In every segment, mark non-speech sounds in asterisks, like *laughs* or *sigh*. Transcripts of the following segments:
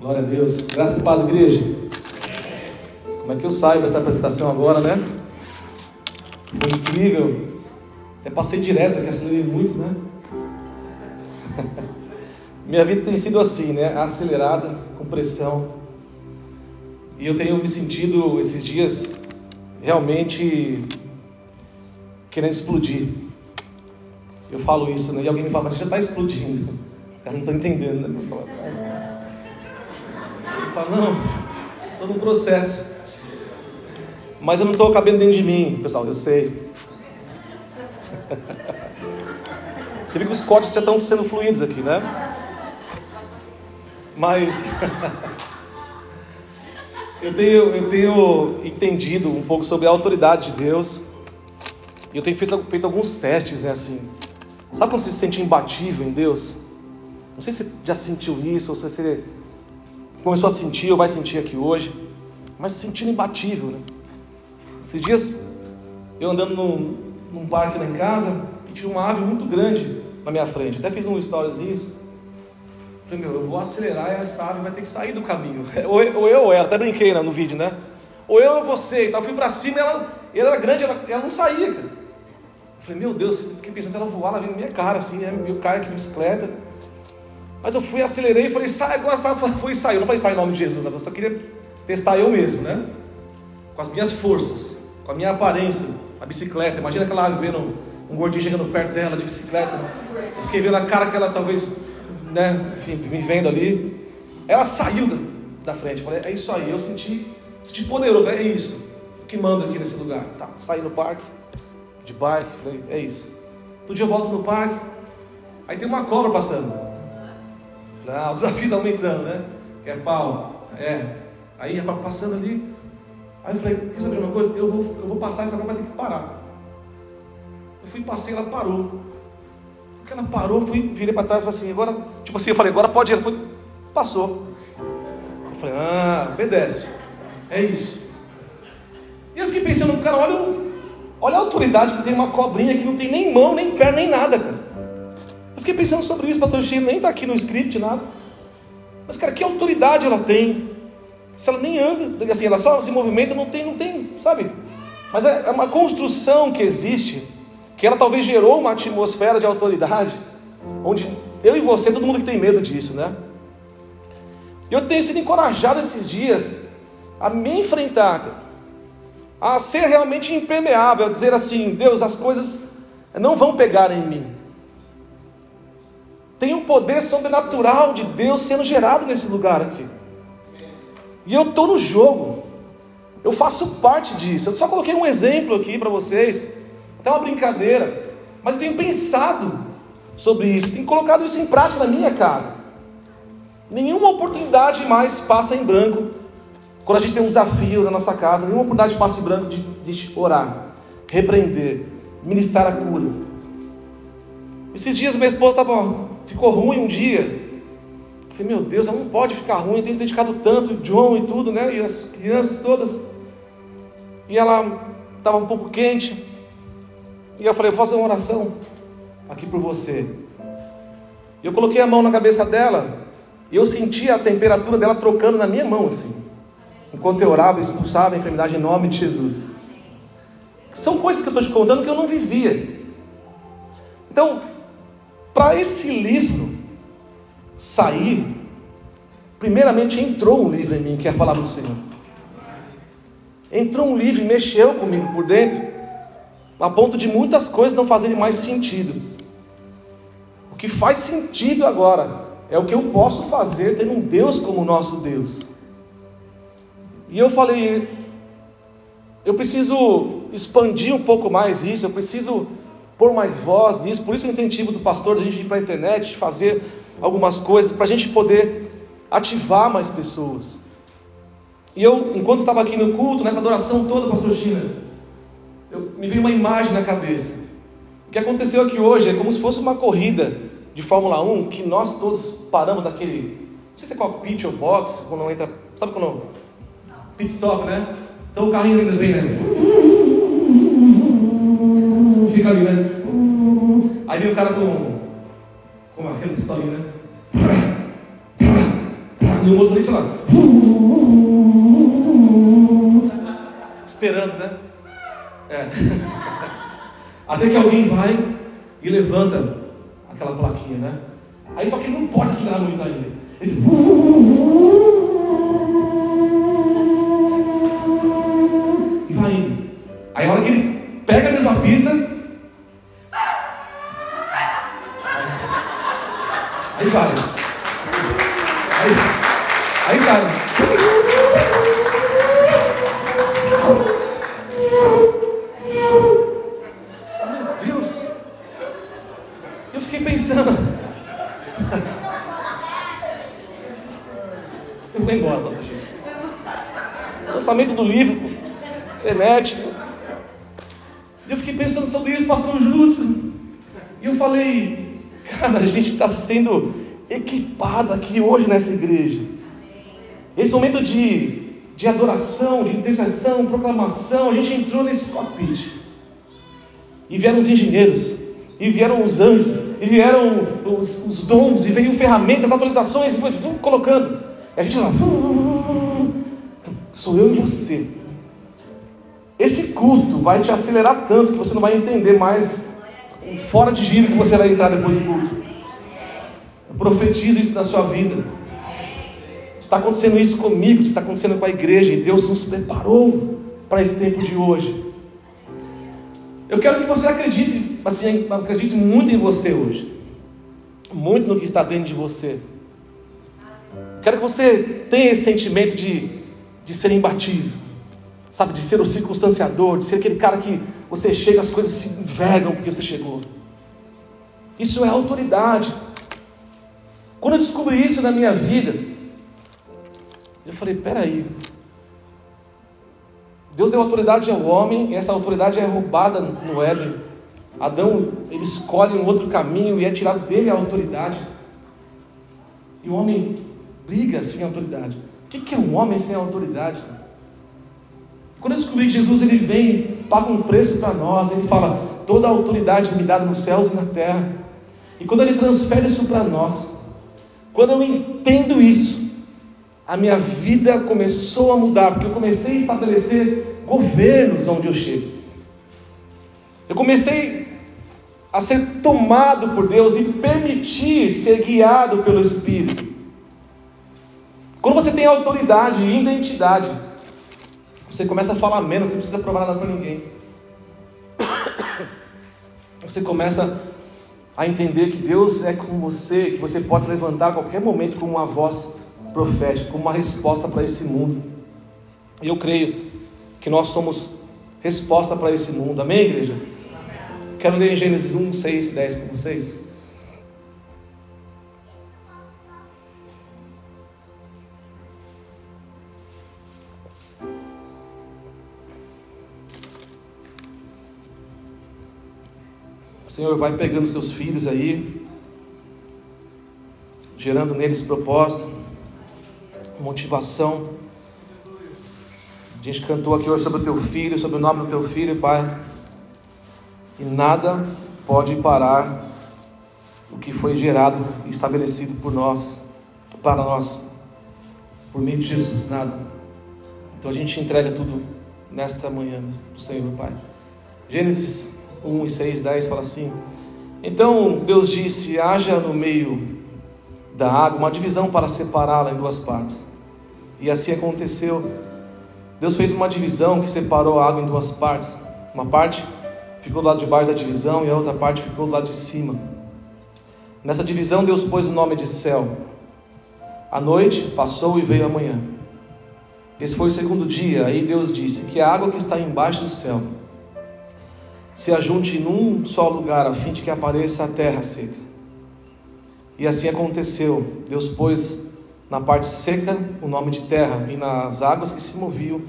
Glória a Deus. Graça e paz, igreja. Como é que eu saio dessa apresentação agora, né? Foi incrível. Até passei direto, que acelerei muito, né? *laughs* Minha vida tem sido assim, né? Acelerada, com pressão. E eu tenho me sentido esses dias realmente querendo explodir. Eu falo isso, né? E alguém me fala, mas você já está explodindo. Os caras não estão entendendo, né? Eu falo, não, estou num processo. Mas eu não estou cabendo dentro de mim, pessoal, eu sei. *laughs* Você viu que os cortes já estão sendo fluidos aqui, né? Mas *laughs* eu tenho, eu tenho entendido um pouco sobre a autoridade de Deus. E eu tenho feito, feito alguns testes, né, assim. Sabe quando você se sente imbatível em Deus? Não sei se você já sentiu isso, ou se você começou a sentir ou vai sentir aqui hoje, mas se sentindo imbatível, né? Esses dias, eu andando num, num parque lá em casa, e tinha uma ave muito grande na minha frente. Até fiz um stories isso. Falei, meu, eu vou acelerar e essa ave vai ter que sair do caminho. *laughs* Ou eu ou ela, até brinquei no vídeo, né? Ou eu ou você. Então eu fui pra cima e ela, ela era grande, ela, ela não saía, cara. Falei, meu Deus, fiquei pensando se ela voar, ela vem na minha cara, assim, né? Eu caio aqui de bicicleta. Mas eu fui, acelerei e falei, sai, agora sai, *laughs* foi e saiu. Não falei, sai em nome de Jesus, né? eu só queria testar eu mesmo, né? Com as minhas forças, com a minha aparência, a bicicleta. Imagina aquela vendo um gordinho chegando perto dela de bicicleta. Eu fiquei vendo a cara que ela talvez, né, enfim, me vendo ali. Ela saiu da, da frente. Falei, é isso aí. Eu senti, senti poderoso. É isso. O que manda aqui nesse lugar? Tá, saí no parque, de bike. Falei, é isso. Todo dia eu volto no parque. Aí tem uma cobra passando. Ah, o desafio está aumentando, né? Que é pau. É. Aí cobra passando ali. Aí eu falei, quer saber uma coisa? Eu vou, eu vou passar, essa cobra vai ter que parar. Eu fui, passei, ela parou. Porque ela parou, fui, virei para trás e falei assim, agora, tipo assim, eu falei, agora pode ir. Ela foi, passou. Eu falei, ah, obedece. É isso. E eu fiquei pensando, cara, olha, olha a autoridade que tem uma cobrinha que não tem nem mão, nem perna, nem nada, cara. Fiquei pensando sobre isso, pastor Chico, nem está aqui no script, nada. Mas, cara, que autoridade ela tem? Se ela nem anda, assim, ela só se movimenta, não tem, não tem, sabe? Mas é uma construção que existe que ela talvez gerou uma atmosfera de autoridade, onde eu e você, todo mundo que tem medo disso, né? Eu tenho sido encorajado esses dias a me enfrentar, a ser realmente impermeável, a dizer assim: Deus, as coisas não vão pegar em mim. Tem um poder sobrenatural de Deus sendo gerado nesse lugar aqui. E eu estou no jogo, eu faço parte disso. Eu só coloquei um exemplo aqui para vocês até uma brincadeira, mas eu tenho pensado sobre isso, tenho colocado isso em prática na minha casa. Nenhuma oportunidade mais passa em branco quando a gente tem um desafio na nossa casa, nenhuma oportunidade passa em branco de, de orar, repreender, ministrar a cura. Esses dias minha esposa tava, ficou ruim um dia. Eu falei, meu Deus, ela não pode ficar ruim, tem se dedicado tanto, João e tudo, né? E as crianças todas. E ela estava um pouco quente. E eu falei, vou fazer uma oração aqui por você. Eu coloquei a mão na cabeça dela, e eu senti a temperatura dela trocando na minha mão, assim. Enquanto eu orava, expulsava a enfermidade em nome de Jesus. São coisas que eu estou te contando que eu não vivia. Então, para esse livro sair, primeiramente entrou um livro em mim, que é a palavra do Senhor. Entrou um livro e mexeu comigo por dentro a ponto de muitas coisas não fazerem mais sentido. O que faz sentido agora é o que eu posso fazer tendo um Deus como nosso Deus. E eu falei, eu preciso expandir um pouco mais isso, eu preciso pôr mais voz nisso, por isso o incentivo do pastor de a gente ir para a internet, de fazer algumas coisas, para a gente poder ativar mais pessoas. E eu, enquanto estava aqui no culto, nessa adoração toda, pastor China, eu, me veio uma imagem na cabeça. O que aconteceu aqui hoje é como se fosse uma corrida de Fórmula 1 que nós todos paramos naquele. Não sei se é qual pit ou box, quando entra. Sabe quando. Pit stop, né? Então o carrinho ainda vem, né? Fica ali, né? Aí vem o cara com. Com aquele pistolinho, né? e o motorista lá. Esperando, né? É. *laughs* Até que alguém vai e levanta aquela plaquinha, né? Aí só que ele não pode acelerar muito ainda. Ele... E vai indo. Aí a hora que ele pega a mesma pista. Aí vai. Aí, aí sai. Meu Deus. Eu fiquei pensando. Eu vou embora, Chico. Lançamento do livro, frenético. E eu fiquei pensando sobre isso, pastor Judson. E eu falei, cara, a gente está sendo equipado aqui hoje nessa igreja. Esse momento de, de adoração, de intercessão, proclamação, a gente entrou nesse cockpit. E vieram os engenheiros, e vieram os anjos, e vieram os, os dons, e veio ferramentas, atualizações, e foi colocando. E a gente lá, sou eu e você. Esse culto vai te acelerar tanto que você não vai entender mais fora de giro que você vai entrar depois do culto. Eu profetizo isso na sua vida. Está acontecendo isso comigo, está acontecendo com a igreja, e Deus nos preparou para esse tempo de hoje. Eu quero que você acredite, assim, acredite muito em você hoje. Muito no que está dentro de você. Quero que você tenha esse sentimento de, de ser imbatível. Sabe, de ser o circunstanciador, de ser aquele cara que você chega, as coisas se envergam porque você chegou. Isso é autoridade. Quando eu descobri isso na minha vida, eu falei: peraí. Deus deu autoridade ao homem, e essa autoridade é roubada no Éden. Adão, ele escolhe um outro caminho e é tirado dele a autoridade. E o homem briga sem autoridade. O que é um homem sem autoridade? Quando eu descobri Jesus ele vem, paga um preço para nós, ele fala: toda a autoridade me dada nos céus e na terra. E quando ele transfere isso para nós, quando eu entendo isso, a minha vida começou a mudar, porque eu comecei a estabelecer governos onde eu chego. Eu comecei a ser tomado por Deus e permitir ser guiado pelo Espírito. Quando você tem autoridade e identidade, você começa a falar menos, não precisa provar nada para ninguém. *coughs* Você começa a entender que Deus é com você, que você pode se levantar a qualquer momento com uma voz profética, com uma resposta para esse mundo. E eu creio que nós somos resposta para esse mundo. Amém, igreja? Quero ler em Gênesis 1, 6 e 10 com vocês. Senhor, vai pegando os teus filhos aí, gerando neles propósito, motivação. A gente cantou aqui hoje sobre o teu filho, sobre o nome do teu filho, Pai. E nada pode parar o que foi gerado e estabelecido por nós, para nós, por meio de Jesus, nada. Então a gente entrega tudo nesta manhã Senhor, Pai. Gênesis 1 e 6, 10 fala assim: Então Deus disse: haja no meio da água uma divisão para separá-la em duas partes. E assim aconteceu. Deus fez uma divisão que separou a água em duas partes. Uma parte ficou do lado de baixo da divisão e a outra parte ficou do lado de cima. Nessa divisão, Deus pôs o nome de céu. A noite passou e veio a manhã. Esse foi o segundo dia. Aí Deus disse: Que a água que está embaixo do céu se ajunte num só lugar, a fim de que apareça a terra seca. E assim aconteceu. Deus pôs na parte seca o nome de terra, e nas águas que se moviam,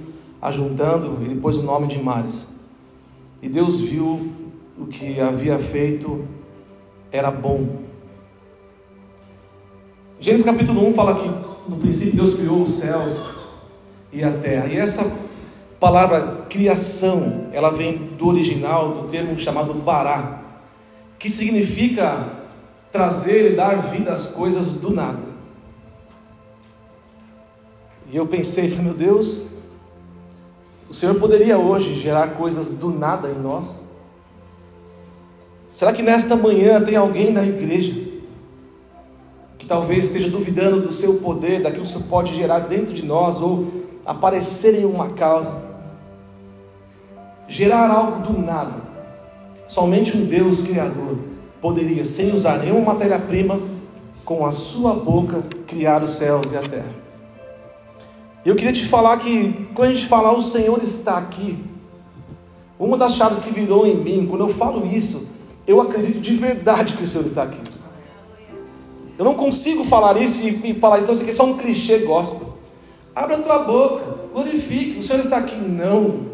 ajuntando, ele pôs o nome de mares. E Deus viu o que havia feito era bom. Gênesis capítulo 1 fala que no princípio Deus criou os céus e a terra. E essa palavra criação, ela vem do original, do termo chamado bará, que significa trazer e dar vida às coisas do nada. E eu pensei, meu Deus, o Senhor poderia hoje gerar coisas do nada em nós? Será que nesta manhã tem alguém na igreja que talvez esteja duvidando do seu poder, daquilo que o Senhor pode gerar dentro de nós ou aparecer em uma causa? Gerar algo do nada. Somente um Deus Criador poderia, sem usar nenhuma matéria-prima, com a sua boca, criar os céus e a terra. Eu queria te falar que, quando a gente falar o Senhor está aqui, uma das chaves que virou em mim, quando eu falo isso, eu acredito de verdade que o Senhor está aqui. Eu não consigo falar isso e, falar isso, não, isso aqui é só um clichê gospel. Abra a tua boca, glorifique, o Senhor está aqui. Não.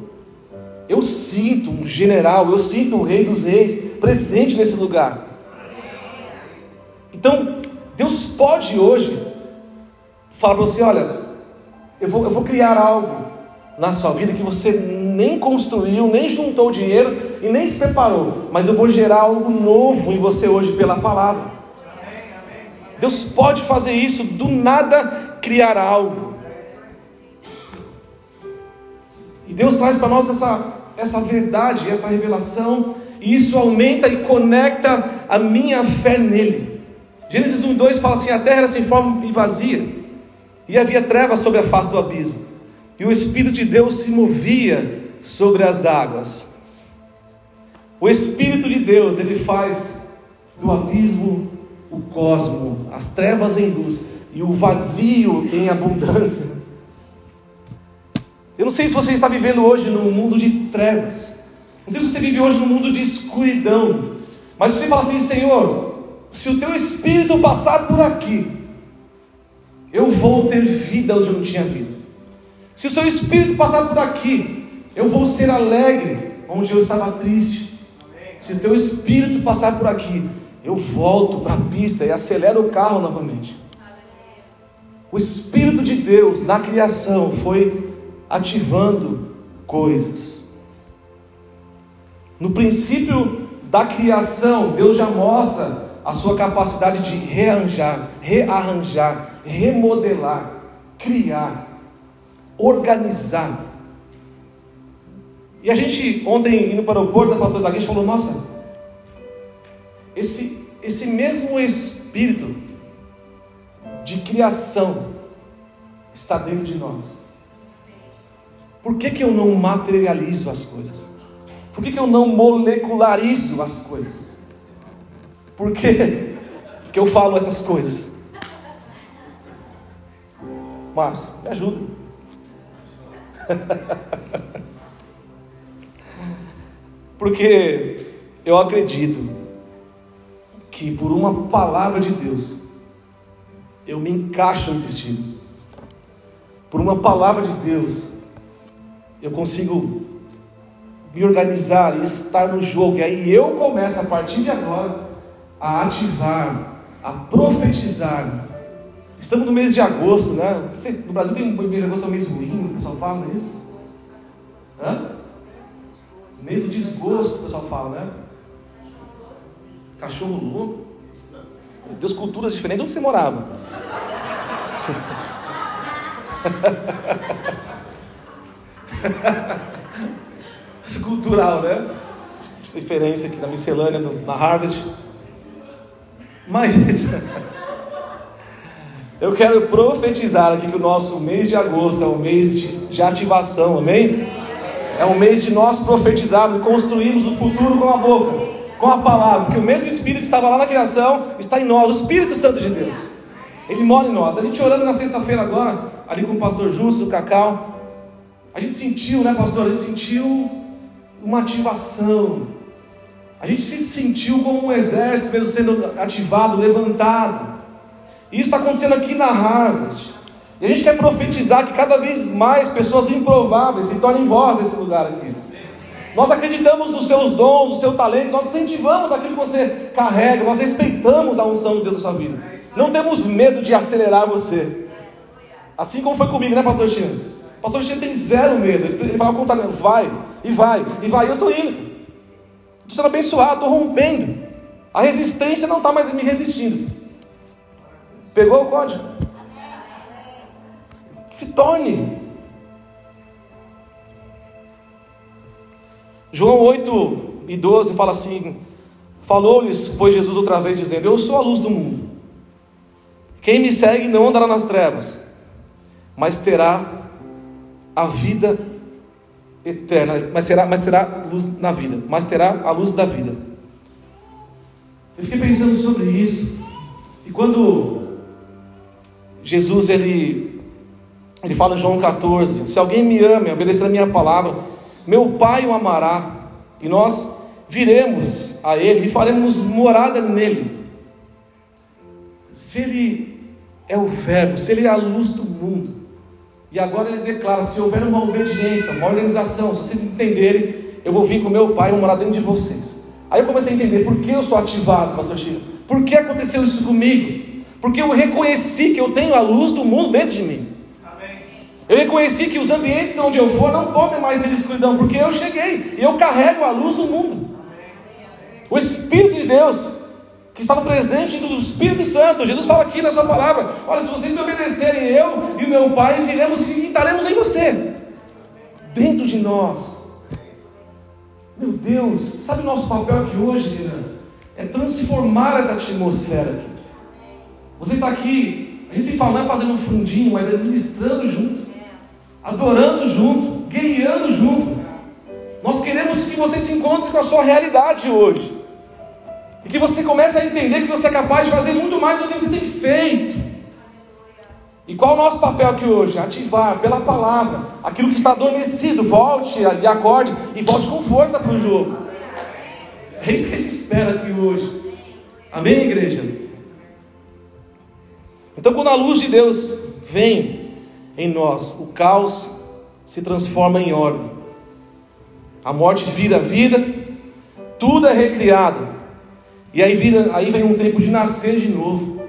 Eu sinto um general, eu sinto um rei dos reis presente nesse lugar. Então, Deus pode hoje falar para você: olha, eu vou, eu vou criar algo na sua vida que você nem construiu, nem juntou dinheiro e nem se preparou, mas eu vou gerar algo novo em você hoje pela palavra. Deus pode fazer isso, do nada criar algo. E Deus traz para nós essa, essa verdade, essa revelação, e isso aumenta e conecta a minha fé nele. Gênesis 1 e 2 fala assim: a terra era sem forma e vazia, e havia trevas sobre a face do abismo, e o Espírito de Deus se movia sobre as águas. O Espírito de Deus, ele faz do abismo o cosmo, as trevas em luz e o vazio em abundância. Eu não sei se você está vivendo hoje num mundo de trevas. Não sei se você vive hoje num mundo de escuridão. Mas você fala assim, Senhor, se o teu espírito passar por aqui, eu vou ter vida onde eu não tinha vida. Se o seu espírito passar por aqui, eu vou ser alegre onde eu estava triste. Se o teu espírito passar por aqui, eu volto para a pista e acelero o carro novamente. O Espírito de Deus na criação foi ativando coisas. No princípio da criação, Deus já mostra a sua capacidade de rearranjar, rearranjar, remodelar, criar, organizar. E a gente, ontem, indo para o aeroporto, a pastor Zaguinho falou: Nossa, esse, esse mesmo espírito de criação está dentro de nós. Por que, que eu não materializo as coisas? Por que, que eu não molecularizo as coisas? Por que, que eu falo essas coisas? Márcio, me ajuda. *laughs* Porque eu acredito que por uma palavra de Deus eu me encaixo no destino. Por uma palavra de Deus eu consigo me organizar e estar no jogo. E aí eu começo a partir de agora a ativar, a profetizar. Estamos no mês de agosto, né? No Brasil tem um mês de agosto, é um mês ruim, o pessoal fala isso. Hã? Mês de desgosto, o pessoal fala, né? Cachorro louco. Deus, culturas diferentes. Onde você morava? *laughs* *laughs* Cultural, né? Diferença aqui na miscelânea, na Harvard. Mas eu quero profetizar aqui que o nosso mês de agosto é um mês de, de ativação, amém? É um mês de nós profetizarmos e construirmos o futuro com a boca com a palavra, porque o mesmo Espírito que estava lá na criação está em nós, o Espírito Santo de Deus. Ele mora em nós. A gente orando na sexta-feira agora, ali com o pastor Justo, o Cacau, a gente sentiu, né, pastor? A gente sentiu uma ativação. A gente se sentiu como um exército mesmo sendo ativado, levantado. E isso está acontecendo aqui na Harvard. E a gente quer profetizar que cada vez mais pessoas improváveis se tornem voz nesse lugar aqui. Nós acreditamos nos seus dons, nos seus talentos, nós incentivamos aquilo que você carrega, nós respeitamos a unção de Deus na sua vida. Não temos medo de acelerar você. Assim como foi comigo, né, pastor Chino? Pastor Chino tem zero medo. Ele vai contar, vai, e vai, e vai, e eu estou indo. Estou sendo abençoado, estou rompendo. A resistência não está mais me resistindo. Pegou o código? se torne. João 8 e 12 fala assim: Falou-lhes, pois Jesus outra vez, dizendo: Eu sou a luz do mundo. Quem me segue não andará nas trevas, mas terá a vida eterna, mas será, mas terá luz na vida, mas terá a luz da vida. Eu fiquei pensando sobre isso, e quando Jesus ele, ele fala em João 14: Se alguém me ama, obedecer a minha palavra, meu Pai o amará, e nós viremos a Ele e faremos morada nele. Se Ele é o Verbo, se Ele é a luz do mundo, e agora Ele declara: se houver uma obediência, uma organização, se vocês entenderem, eu vou vir com meu Pai e vou morar dentro de vocês. Aí eu comecei a entender por que eu sou ativado, Pastor Chico. Por que aconteceu isso comigo? Porque eu reconheci que eu tenho a luz do mundo dentro de mim. Eu reconheci que os ambientes onde eu for não podem mais ser escuridão, porque eu cheguei e eu carrego a luz do mundo. O Espírito de Deus, que estava presente do Espírito Santo. Jesus fala aqui na sua palavra: Olha, se vocês me obedecerem, eu e o meu Pai viremos e estaremos em você, dentro de nós. Meu Deus, sabe o nosso papel aqui hoje, Renan? É transformar essa atmosfera aqui. Você está aqui, a gente se fala, não é fazendo um fundinho, mas é ministrando junto, adorando junto, guerreando junto. Nós queremos que você se encontre com a sua realidade hoje. E que você comece a entender que você é capaz de fazer muito mais do que você tem feito. E qual o nosso papel aqui hoje? Ativar pela palavra aquilo que está adormecido. Volte e acorde e volte com força para o jogo. É isso que a gente espera aqui hoje. Amém, igreja? Então, quando a luz de Deus vem em nós, o caos se transforma em ordem. A morte vira vida, tudo é recriado. E aí, vira, aí vem um tempo de nascer de novo.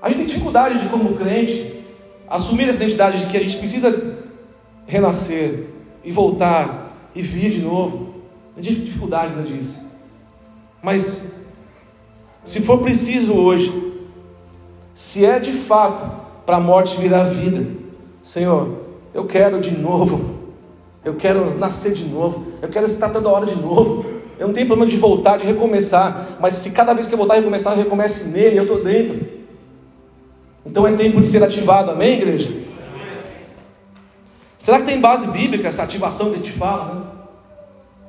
A gente tem dificuldade de, como crente, assumir essa identidade de que a gente precisa renascer e voltar e vir de novo. A gente tem dificuldade né, disso. Mas, se for preciso hoje, se é de fato para a morte virar vida, Senhor, eu quero de novo, eu quero nascer de novo, eu quero estar toda hora de novo, eu não tenho problema de voltar, de recomeçar, mas se cada vez que eu voltar e recomeçar, eu recomece nele, eu estou dentro. Então é tempo de ser ativado, amém, igreja? Será que tem base bíblica essa ativação que a gente fala? Né?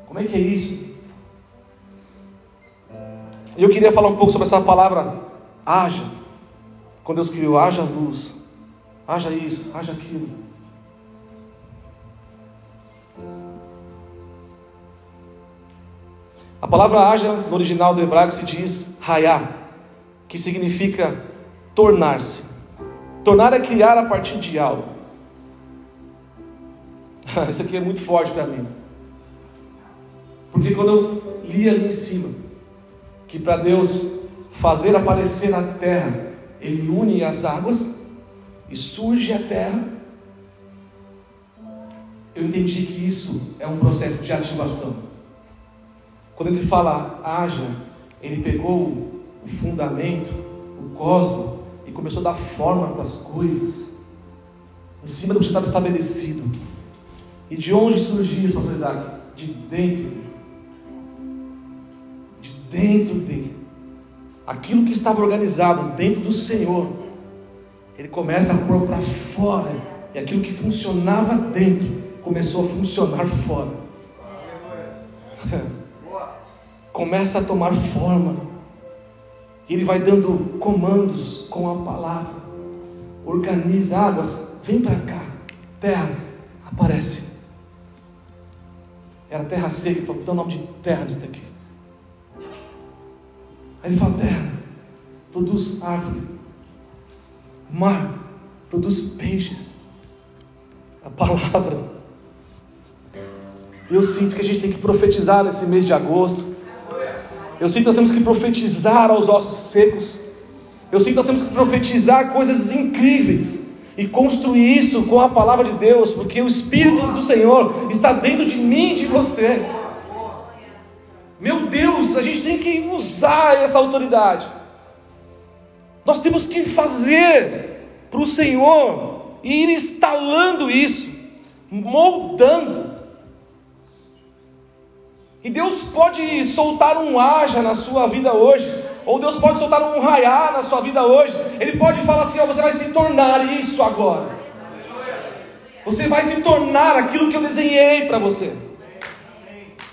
Como é que é isso? Eu queria falar um pouco sobre essa palavra haja. Quando Deus criou, haja luz, haja isso, haja aquilo. A palavra haja no original do hebraico se diz hayá, que significa tornar-se. Tornar é criar a partir de algo. *laughs* Isso aqui é muito forte para mim. Porque quando eu li ali em cima, que para Deus fazer aparecer na terra, Ele une as águas e surge a terra, eu entendi que isso é um processo de ativação. Quando ele fala haja, ele pegou o fundamento, o cosmo, e começou a dar forma para as coisas, em cima do que estava estabelecido. E de onde surgiu isso, pastor Isaac? De dentro De dentro dele. Aquilo que estava organizado dentro do Senhor, ele começa a pôr para fora. E aquilo que funcionava dentro começou a funcionar fora. *laughs* começa a tomar forma. Ele vai dando comandos com a palavra. Organiza águas, vem para cá. Terra, aparece. Era terra seca, falou, dá o nome de terra nisso daqui. Aí ele fala, terra, produz árvore. Mar, produz peixes. A palavra. Eu sinto que a gente tem que profetizar nesse mês de agosto eu sinto que nós temos que profetizar aos ossos secos. Eu sinto que nós temos que profetizar coisas incríveis e construir isso com a palavra de Deus, porque o Espírito do Senhor está dentro de mim e de você. Meu Deus, a gente tem que usar essa autoridade. Nós temos que fazer para o Senhor ir instalando isso, moldando. E Deus pode soltar um haja na sua vida hoje, ou Deus pode soltar um raiar na sua vida hoje. Ele pode falar assim: ó, você vai se tornar isso agora. Você vai se tornar aquilo que eu desenhei para você.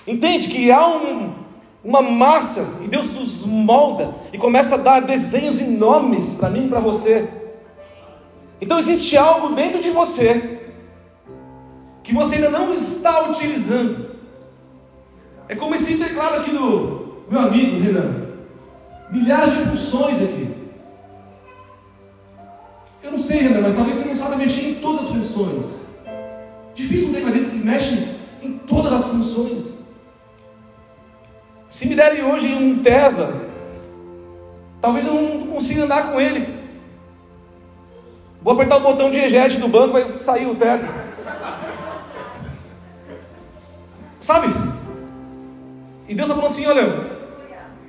Entende que há um, uma massa e Deus nos molda e começa a dar desenhos e nomes para mim e para você. Então existe algo dentro de você que você ainda não está utilizando. É como esse teclado aqui do meu amigo Renan. Milhares de funções aqui. Eu não sei, Renan, mas talvez você não saiba mexer em todas as funções. Difícil um tecladista que mexe em todas as funções. Se me derem hoje um Tesla, talvez eu não consiga andar com ele. Vou apertar o botão de ejete do banco, vai sair o teto. Sabe? E Deus está falando assim: olha,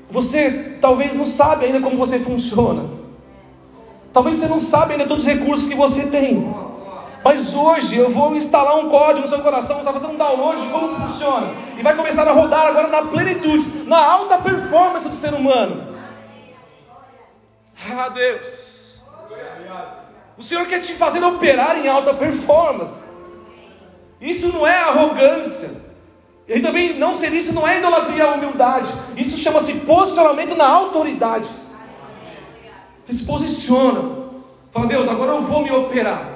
você talvez não sabe ainda como você funciona. Talvez você não sabe ainda todos os recursos que você tem. Mas hoje eu vou instalar um código no seu coração, você vai fazer um download de como funciona. E vai começar a rodar agora na plenitude, na alta performance do ser humano. Ah, Deus. O Senhor quer te fazer operar em alta performance. Isso não é arrogância. E também não ser isso não é idolatria à humildade. Isso chama-se posicionamento na autoridade. Você se posiciona. Fala, Deus, agora eu vou me operar.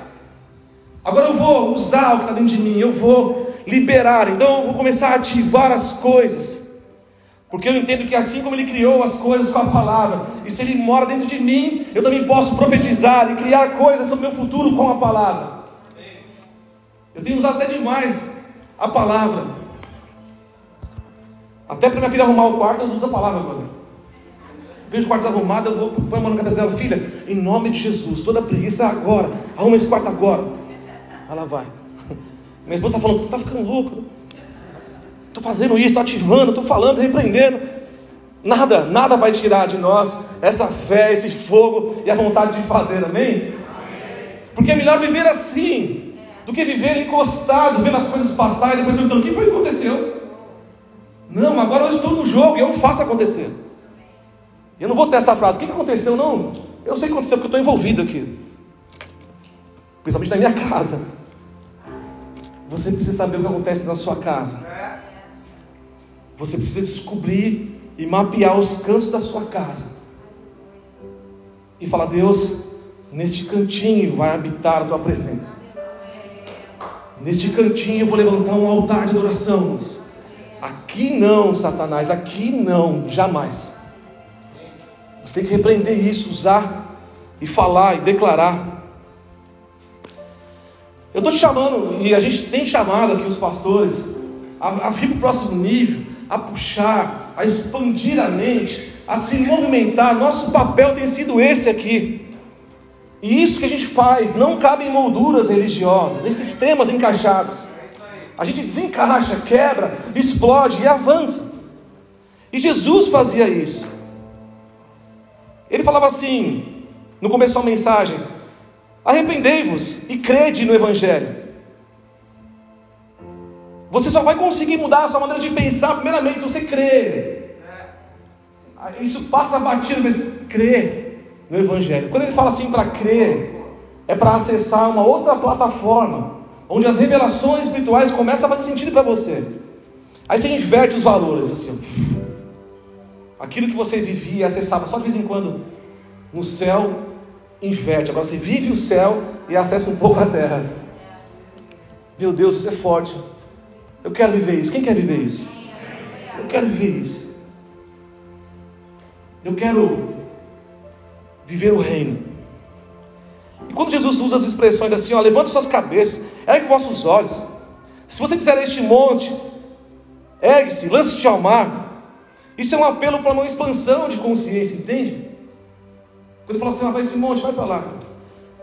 Agora eu vou usar o que está dentro de mim. Eu vou liberar. Então eu vou começar a ativar as coisas. Porque eu entendo que assim como Ele criou as coisas com a palavra, e se Ele mora dentro de mim, eu também posso profetizar e criar coisas sobre o meu futuro com a palavra. Eu tenho usado até demais a palavra. Até para minha filha arrumar o quarto, eu uso a palavra agora. Vejo o quarto desarrumado, eu vou pôr a mão na cabeça dela, filha, em nome de Jesus, toda preguiça agora, arruma esse quarto agora. Ela vai. *laughs* Minha esposa está falando, está ficando louco. Estou fazendo isso, estou ativando, estou falando, repreendendo. Nada, nada vai tirar de nós essa fé, esse fogo e a vontade de fazer, amém? Porque é melhor viver assim do que viver encostado, vendo as coisas passar e depois perguntando: o que foi que aconteceu? Não, agora eu estou no jogo e eu faço acontecer. Eu não vou ter essa frase: o que aconteceu? Não, eu sei o que aconteceu porque eu estou envolvido aqui, principalmente na minha casa. Você precisa saber o que acontece na sua casa. Você precisa descobrir e mapear os cantos da sua casa. E falar: Deus, neste cantinho vai habitar a tua presença. Neste cantinho eu vou levantar um altar de adoração. Aqui não, Satanás, aqui não, jamais. Você tem que repreender isso, usar e falar e declarar. Eu estou te chamando, e a gente tem chamado aqui os pastores, a, a vir para o próximo nível a puxar, a expandir a mente, a se movimentar. Nosso papel tem sido esse aqui. E isso que a gente faz não cabe em molduras religiosas, em sistemas encaixados. A gente desencaixa, quebra, explode e avança. E Jesus fazia isso. Ele falava assim, no começo da mensagem: Arrependei-vos e crede no Evangelho. Você só vai conseguir mudar a sua maneira de pensar, primeiramente, se você crer. Isso passa batido, mas crer no Evangelho. Quando ele fala assim para crer, é para acessar uma outra plataforma, onde as revelações espirituais começam a fazer sentido para você. Aí você inverte os valores, assim. Aquilo que você vivia acessava só de vez em quando no céu, inverte. Agora você vive o céu e acessa um pouco a terra. Meu Deus, isso é forte. Eu quero viver isso. Quem quer viver isso? Eu quero viver isso. Eu quero viver o reino. E quando Jesus usa as expressões assim, ó, levanta suas cabeças, ergue vossos olhos. Se você a este monte, ergue-se, lance-te ao mar. Isso é um apelo para uma expansão de consciência, entende? Quando ele fala assim, ah, vai esse monte, vai para lá.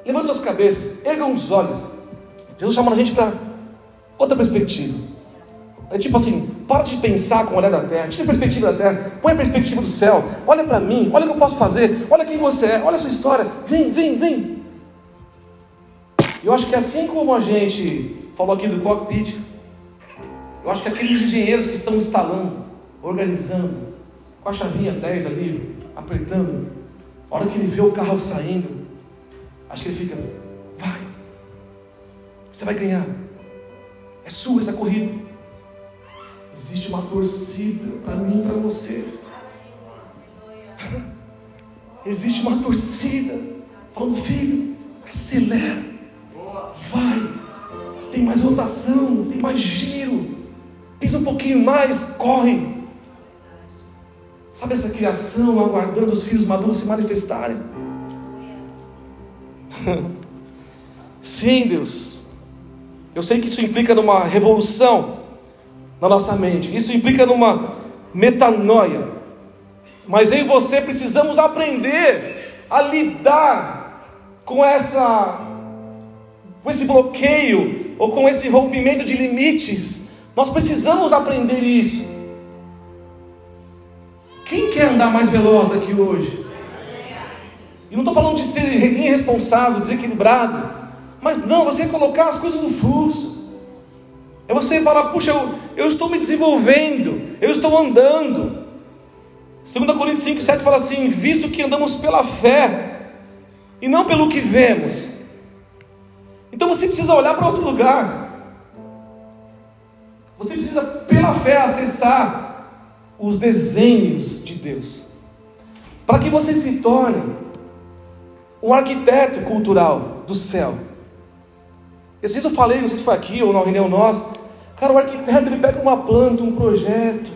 Levanta suas cabeças, ergam os olhos. Jesus chama a gente para outra perspectiva. É tipo assim, para de pensar com o olhar da terra, tira a perspectiva da terra, põe a perspectiva do céu, olha para mim, olha o que eu posso fazer, olha quem você é, olha a sua história, vem, vem, vem. Eu acho que assim como a gente falou aqui do cockpit, eu acho que aqueles engenheiros que estão instalando, organizando, com a chavinha 10 ali, apertando, a hora que ele vê o carro saindo, acho que ele fica, vai, você vai ganhar, é sua essa corrida. Existe uma torcida para mim e para você. *laughs* Existe uma torcida falando, filho, acelera, vai, tem mais rotação, tem mais giro, pisa um pouquinho mais, corre. Sabe essa criação aguardando os filhos maduros se manifestarem? *laughs* Sim, Deus. Eu sei que isso implica numa revolução na nossa mente. Isso implica numa metanoia. Mas eu e você precisamos aprender a lidar com essa com esse bloqueio ou com esse rompimento de limites. Nós precisamos aprender isso. Quem quer andar mais veloz aqui hoje? E não estou falando de ser irresponsável, desequilibrado, mas não, você colocar as coisas no fluxo. É você falar, puxa, eu, eu estou me desenvolvendo, eu estou andando. 2 Coríntios 5, 7 fala assim: visto que andamos pela fé e não pelo que vemos. Então você precisa olhar para outro lugar. Você precisa, pela fé, acessar os desenhos de Deus. Para que você se torne um arquiteto cultural do céu. Esses dias eu falei, não sei se foi aqui ou na reunião nossa. Cara, o arquiteto ele pega uma planta, um projeto,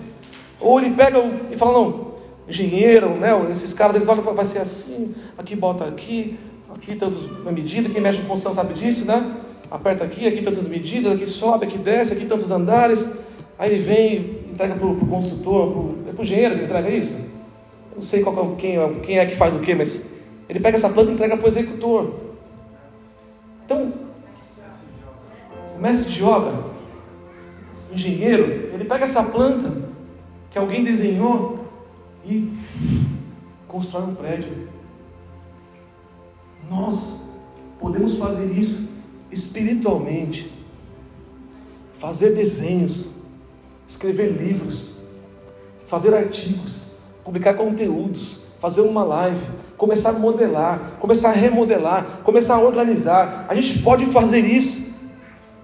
ou ele pega e fala, não, engenheiro, né? Esses caras eles olham vai ser assim, aqui bota aqui, aqui tantas medidas, quem mexe com construção sabe disso, né? Aperta aqui, aqui tantas medidas, aqui sobe, aqui desce, aqui tantos andares. Aí ele vem, entrega para o construtor, pro, é para o engenheiro que entrega isso. Eu não sei qual, é quem, é, quem é que faz o que, mas ele pega essa planta e entrega para o executor. Então, o mestre de obra, o engenheiro, ele pega essa planta que alguém desenhou e constrói um prédio. Nós podemos fazer isso espiritualmente, fazer desenhos, escrever livros, fazer artigos, publicar conteúdos, fazer uma live, começar a modelar, começar a remodelar, começar a organizar. A gente pode fazer isso.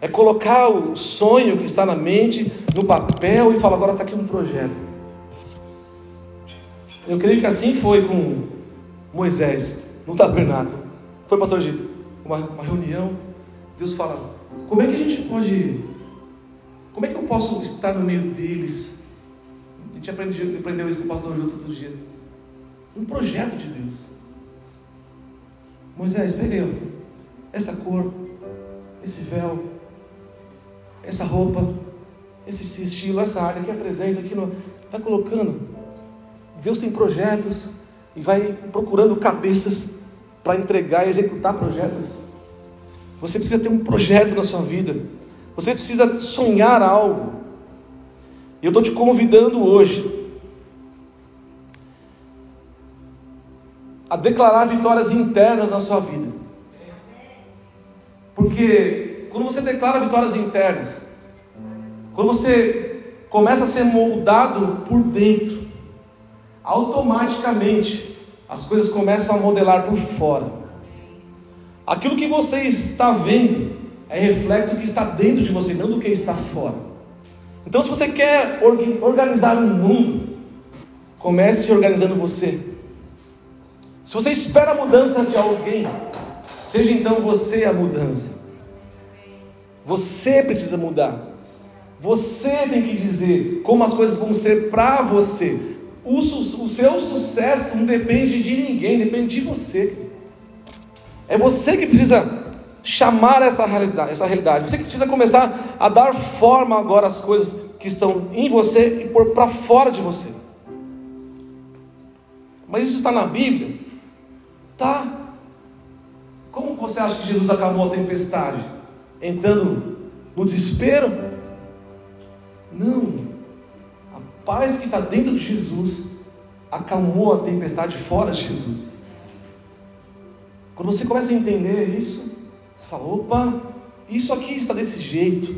É colocar o sonho que está na mente no papel e falar: agora está aqui um projeto. Eu creio que assim foi com Moisés no tabernáculo. Foi, pastor Giz, uma, uma reunião. Deus fala: como é que a gente pode, como é que eu posso estar no meio deles? A gente aprendeu, aprendeu isso com o pastor Júlio todo dia. Um projeto de Deus. Moisés, pega essa cor, esse véu, essa roupa, esse estilo, essa área, aqui a presença, aqui no. Vai colocando. Deus tem projetos e vai procurando cabeças para entregar e executar projetos. Você precisa ter um projeto na sua vida. Você precisa sonhar algo. E eu estou te convidando hoje a declarar vitórias internas na sua vida. Porque quando você declara vitórias internas, quando você começa a ser moldado por dentro, automaticamente as coisas começam a modelar por fora. Aquilo que você está vendo é reflexo do que está dentro de você, não do que está fora. Então, se você quer organizar um mundo, comece organizando você. Se você espera a mudança de alguém, seja então você a mudança. Você precisa mudar. Você tem que dizer como as coisas vão ser para você. O, o seu sucesso não depende de ninguém, depende de você. É você que precisa chamar essa realidade, essa realidade. Você que precisa começar a dar forma agora às coisas que estão em você e pôr para fora de você. Mas isso está na Bíblia? Tá. Como você acha que Jesus acalmou a tempestade? Entrando no desespero? Não paz que está dentro de Jesus acalmou a tempestade fora de Jesus. Quando você começa a entender isso, Você fala, opa, isso aqui está desse jeito,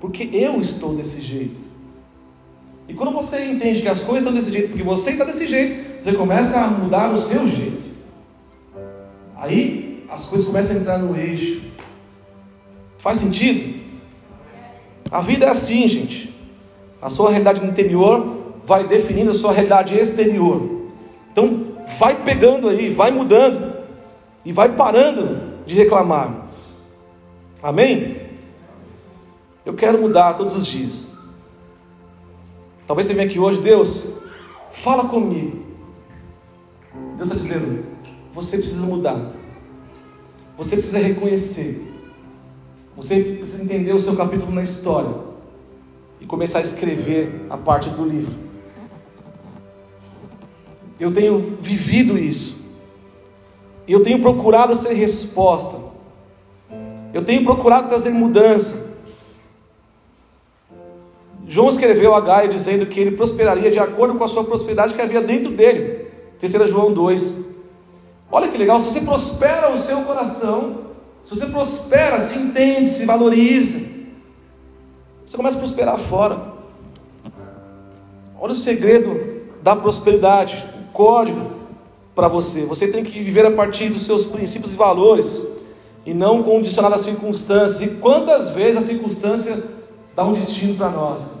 porque eu estou desse jeito. E quando você entende que as coisas estão desse jeito, porque você está desse jeito, você começa a mudar o seu jeito. Aí as coisas começam a entrar no eixo. Faz sentido? A vida é assim, gente. A sua realidade interior vai definindo a sua realidade exterior. Então, vai pegando aí, vai mudando e vai parando de reclamar. Amém? Eu quero mudar todos os dias. Talvez você venha aqui hoje, Deus, fala comigo. Deus está dizendo: você precisa mudar. Você precisa reconhecer. Você precisa entender o seu capítulo na história e começar a escrever a parte do livro. Eu tenho vivido isso. Eu tenho procurado ser resposta. Eu tenho procurado trazer mudança. João escreveu a Gaia dizendo que ele prosperaria de acordo com a sua prosperidade que havia dentro dele. 3 João 2. Olha que legal, se você prospera o seu coração, se você prospera, se entende, se valoriza, você começa a prosperar fora. Olha o segredo da prosperidade, o código para você. Você tem que viver a partir dos seus princípios e valores e não condicionado às circunstâncias. E quantas vezes a circunstância dá um destino para nós?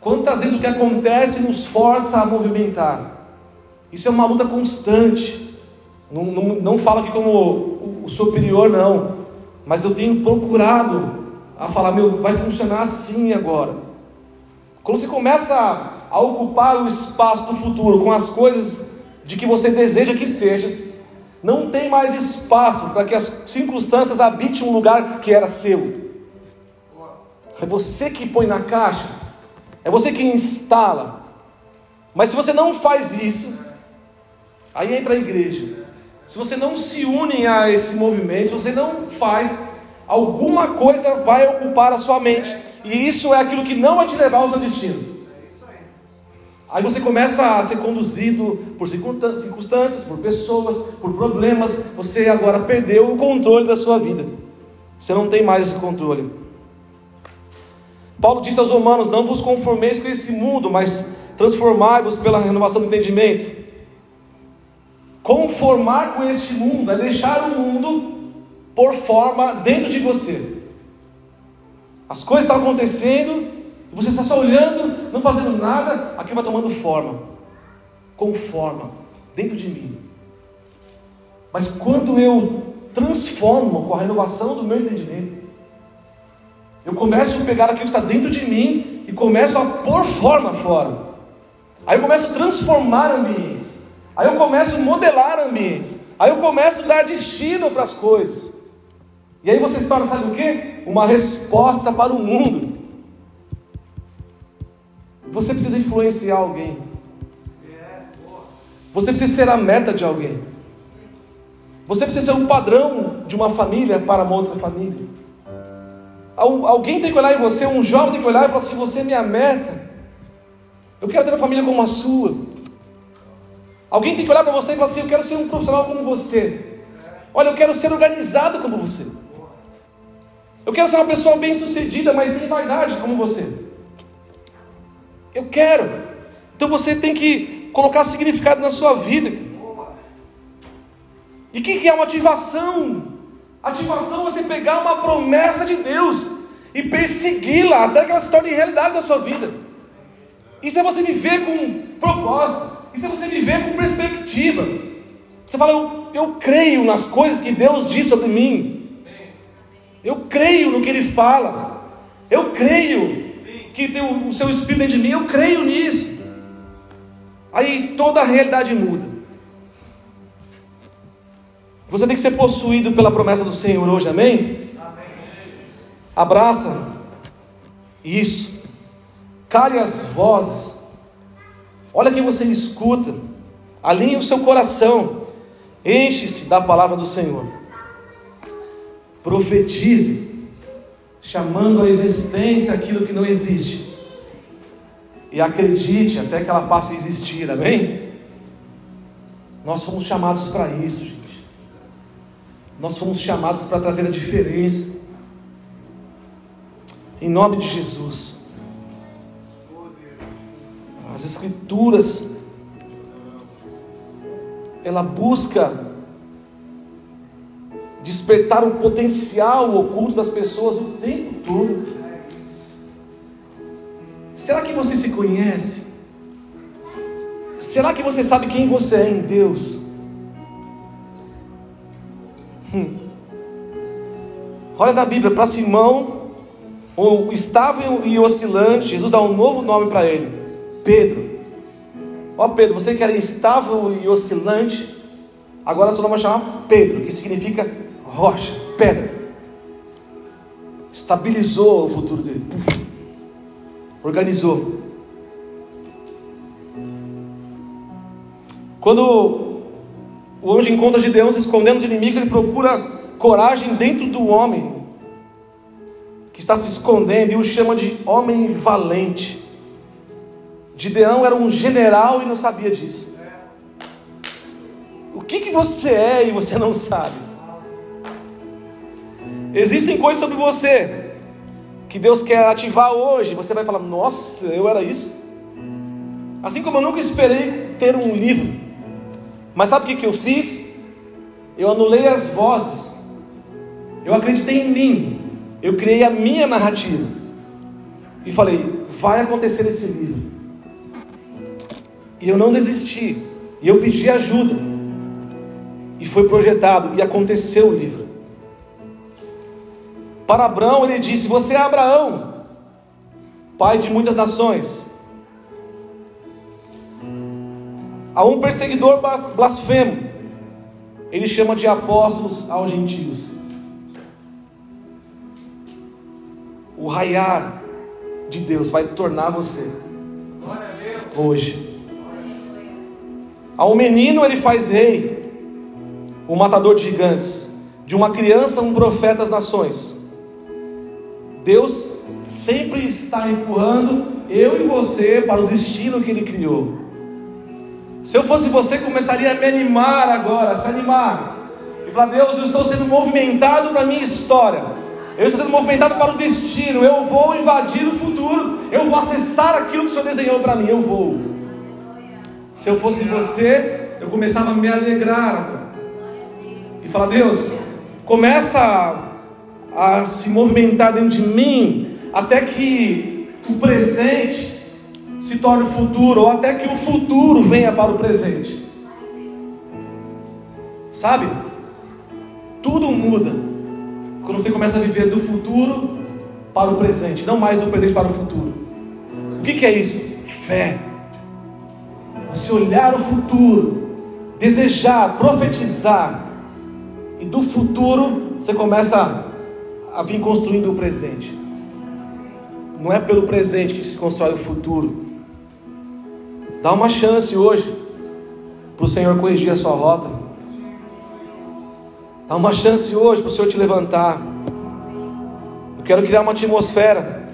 Quantas vezes o que acontece nos força a movimentar? Isso é uma luta constante. Não, não, não falo aqui como o superior, não. Mas eu tenho procurado a falar, meu, vai funcionar assim agora. Quando você começa a ocupar o espaço do futuro com as coisas de que você deseja que seja, não tem mais espaço para que as circunstâncias habitem um lugar que era seu. É você que põe na caixa. É você que instala. Mas se você não faz isso, aí entra a igreja. Se você não se une a esse movimento, se você não faz, alguma coisa vai ocupar a sua mente. E isso é aquilo que não vai te levar ao seu destino. Aí você começa a ser conduzido por circunstâncias, por pessoas, por problemas. Você agora perdeu o controle da sua vida. Você não tem mais esse controle. Paulo disse aos Romanos: Não vos conformeis com esse mundo, mas transformai-vos pela renovação do entendimento. Conformar com este mundo é deixar o mundo por forma dentro de você. As coisas estão acontecendo, e você está só olhando, não fazendo nada, aquilo vai tomando forma. Conforma dentro de mim. Mas quando eu transformo com a renovação do meu entendimento, eu começo a pegar aquilo que está dentro de mim e começo a pôr forma fora. Aí eu começo a transformar ambientes. Aí eu começo a modelar ambientes. Aí eu começo a dar destino para as coisas. E aí você se torna, sabe o que? Uma resposta para o mundo. Você precisa influenciar alguém. Você precisa ser a meta de alguém. Você precisa ser um padrão de uma família para uma outra família. Alguém tem que olhar em você, um jovem tem que olhar e falar assim: você é minha meta. Eu quero ter uma família como a sua. Alguém tem que olhar para você e falar assim: eu quero ser um profissional como você. Olha, eu quero ser organizado como você. Eu quero ser uma pessoa bem sucedida, mas sem vaidade como você. Eu quero. Então você tem que colocar significado na sua vida. E o que, que é uma ativação? Ativação é você pegar uma promessa de Deus e persegui-la até que ela se torne realidade na sua vida. Isso é você viver com propósito. Isso é você viver com perspectiva. Você fala, eu, eu creio nas coisas que Deus diz sobre mim. Eu creio no que Ele fala. Eu creio que tem o, seu Espírito dentro de mim. Eu creio nisso. Aí toda a realidade muda. Você tem que ser possuído pela promessa do Senhor hoje, amém? amém. Abraça isso. Cale as vozes. Olha quem você escuta. Alinhe o seu coração. Enche-se da palavra do Senhor. Profetize, chamando a existência aquilo que não existe. E acredite até que ela passe a existir, amém? Nós fomos chamados para isso, gente. Nós fomos chamados para trazer a diferença. Em nome de Jesus. As Escrituras, ela busca despertar o potencial oculto das pessoas o tempo todo. Será que você se conhece? Será que você sabe quem você é em Deus? Hum. Olha na Bíblia, para Simão, o estável e oscilante, Jesus dá um novo nome para ele: Pedro. Ó Pedro, você que era instável e oscilante, agora seu nome vai chamar Pedro, que significa rocha, pedra. Estabilizou o futuro dele, organizou. Quando o anjo encontra Gideão se escondendo dos inimigos, ele procura coragem dentro do homem que está se escondendo e o chama de homem valente. Gideão era um general e não sabia disso. O que, que você é e você não sabe? Existem coisas sobre você que Deus quer ativar hoje. Você vai falar: Nossa, eu era isso. Assim como eu nunca esperei ter um livro mas sabe o que, que eu fiz? Eu anulei as vozes. Eu acreditei em mim. Eu criei a minha narrativa. E falei: vai acontecer esse livro. E eu não desisti. E eu pedi ajuda. E foi projetado. E aconteceu o livro. Para Abraão, ele disse: Você é Abraão, pai de muitas nações. a um perseguidor blasfemo, ele chama de apóstolos aos gentios. O raiar de Deus vai tornar você hoje. A um menino ele faz rei, o matador de gigantes. De uma criança, um profeta às nações. Deus sempre está empurrando eu e você para o destino que Ele criou. Se eu fosse você, começaria a me animar agora, a se animar. E falar, Deus, eu estou sendo movimentado para a minha história. Eu estou sendo movimentado para o destino. Eu vou invadir o futuro. Eu vou acessar aquilo que o Senhor desenhou para mim. Eu vou. Se eu fosse você, eu começava a me alegrar agora. E falar, Deus, começa a, se movimentar dentro de mim, até que o presente se torne o futuro, ou até que o futuro venha para o presente. Sabe? Tudo muda quando você começa a viver do futuro para o presente, não mais do presente para o futuro. O que, que é isso? Fé. Você olhar o futuro, desejar, profetizar, e do futuro você começa a vir construindo o presente. Não é pelo presente que se constrói o futuro, Dá uma chance hoje para o Senhor corrigir a sua rota. Dá uma chance hoje para o Senhor te levantar. Eu quero criar uma atmosfera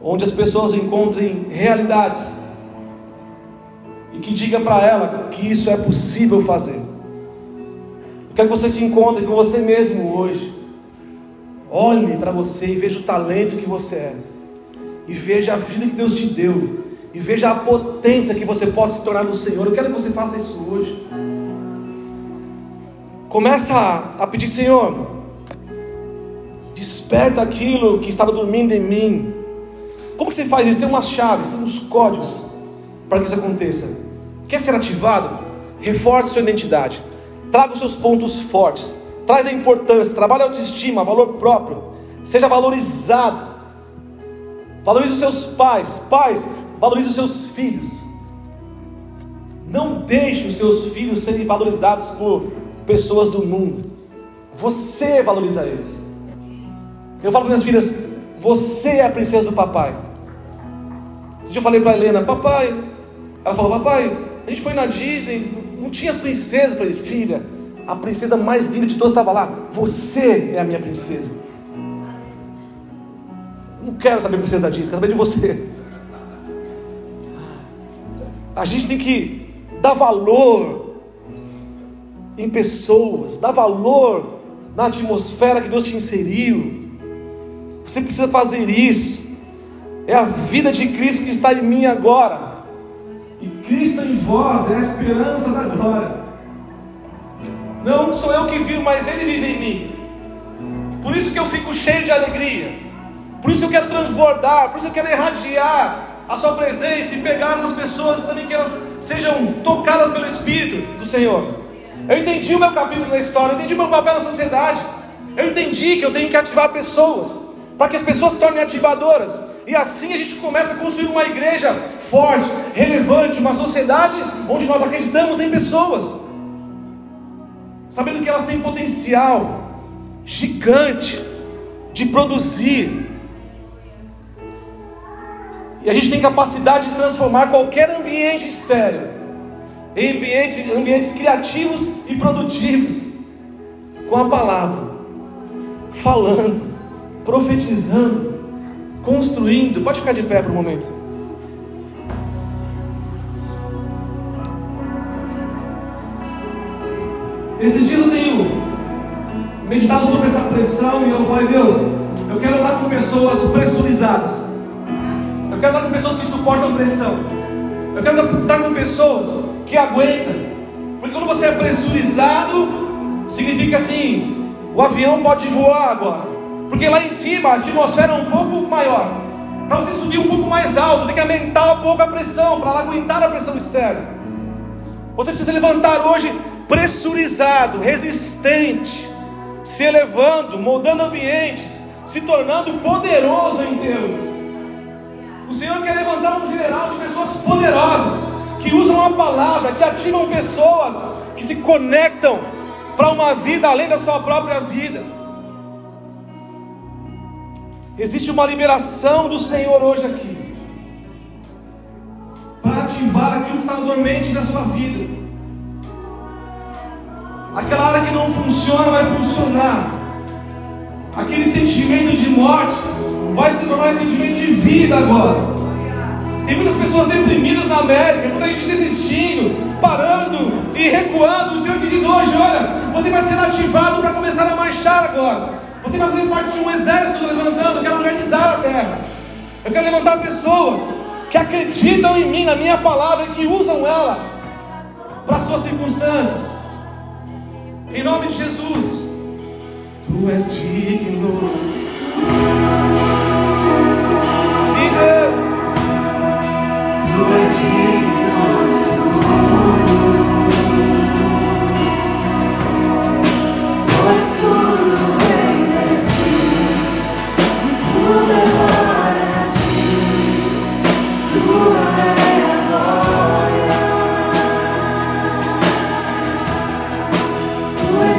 onde as pessoas encontrem realidades e que diga para ela que isso é possível fazer. Eu quero que você se encontre com você mesmo hoje. Olhe para você e veja o talento que você é. E veja a vida que Deus te deu e veja a potência que você pode se tornar no Senhor. Eu quero que você faça isso hoje. Começa a pedir, Senhor, desperta aquilo que estava dormindo em mim. Como que você faz isso? Tem umas chaves, tem uns códigos para que isso aconteça. Quer ser ativado? Reforce sua identidade. Traga os seus pontos fortes. Traz a importância. Trabalhe a autoestima, valor próprio. Seja valorizado. Valorize os seus pais. Pais, Valorize os seus filhos. Não deixe os seus filhos serem valorizados por pessoas do mundo. Você valoriza eles. Eu falo para minhas filhas: você é a princesa do papai. Esse dia eu falei para Helena: papai. Ela falou: papai, a gente foi na Disney, não tinha as princesas. Eu falei: filha, a princesa mais linda de todas estava lá. Você é a minha princesa. Não quero saber a princesa da Disney, quero saber de você. A gente tem que dar valor em pessoas, dar valor na atmosfera que Deus te inseriu. Você precisa fazer isso. É a vida de Cristo que está em mim agora. E Cristo em vós é a esperança da glória. Não sou eu que vivo, mas Ele vive em mim. Por isso que eu fico cheio de alegria. Por isso eu quero transbordar. Por isso eu quero irradiar a Sua presença e pegar nas pessoas também que elas sejam tocadas pelo Espírito do Senhor. Eu entendi o meu capítulo da história, eu entendi o meu papel na sociedade. Eu entendi que eu tenho que ativar pessoas, para que as pessoas se tornem ativadoras. E assim a gente começa a construir uma igreja forte, relevante, uma sociedade onde nós acreditamos em pessoas, sabendo que elas têm potencial gigante de produzir. E a gente tem capacidade de transformar qualquer ambiente estéreo em ambientes, ambientes criativos e produtivos, com a palavra, falando, profetizando, construindo. Pode ficar de pé por um momento. Esses dias eu tenho meditado sobre essa pressão e eu falei, Deus, eu quero estar com pessoas pressurizadas. Eu quero estar com pessoas que suportam pressão. Eu quero estar com pessoas que aguenta. Porque quando você é pressurizado, significa assim: o avião pode voar agora. Porque lá em cima a atmosfera é um pouco maior. Para você subir um pouco mais alto, tem que aumentar um pouco a pressão para aguentar a pressão externa. Você precisa levantar hoje pressurizado, resistente, se elevando, moldando ambientes, se tornando poderoso em Deus. O Senhor quer levantar um general de pessoas poderosas, que usam a palavra, que ativam pessoas, que se conectam para uma vida além da sua própria vida. Existe uma liberação do Senhor hoje aqui, para ativar aquilo que está dormente da sua vida. Aquela área que não funciona vai funcionar. Aquele sentimento de morte vai se transformar em sentimento de vida agora. Tem muitas pessoas deprimidas na América, muita gente desistindo, parando e recuando. O Senhor te diz hoje: olha, você vai ser ativado para começar a marchar agora. Você vai fazer parte de um exército levantando. Eu quero organizar a terra. Eu quero levantar pessoas que acreditam em mim, na minha palavra, e que usam ela para suas circunstâncias. Em nome de Jesus, Tu és digno. Sim, Deus. gente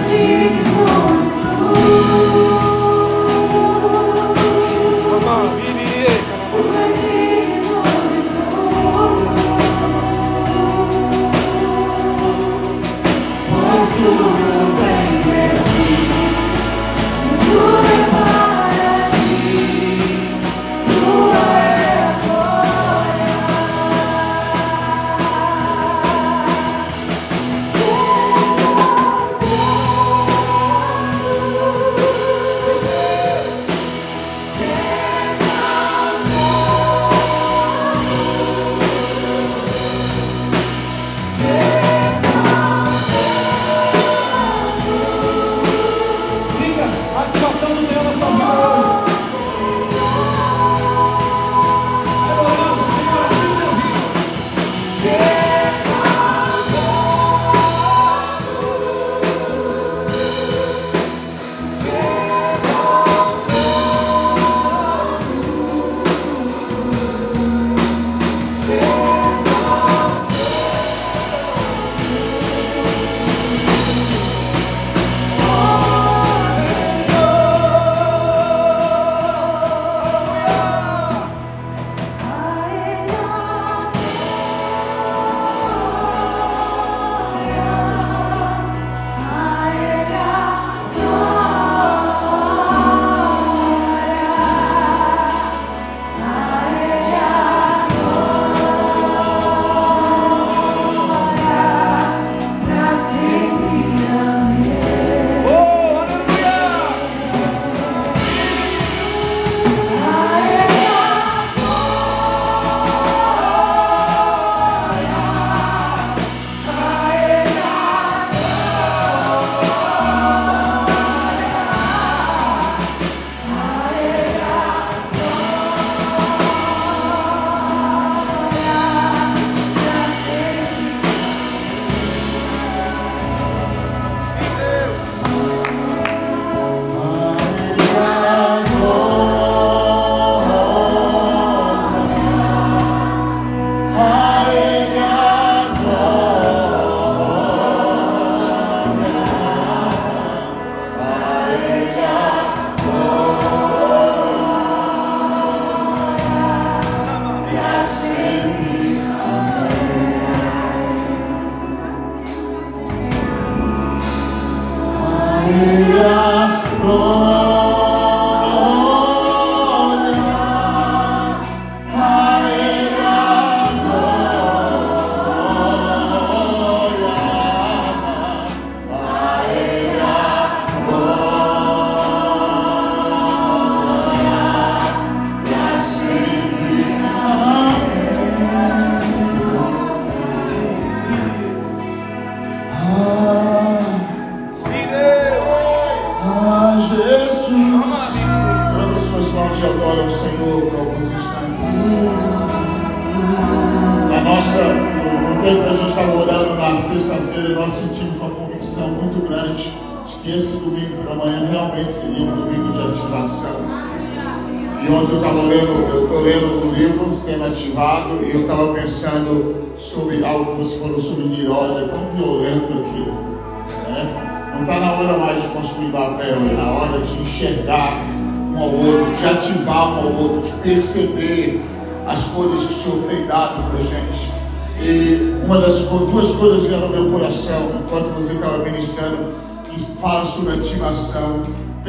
to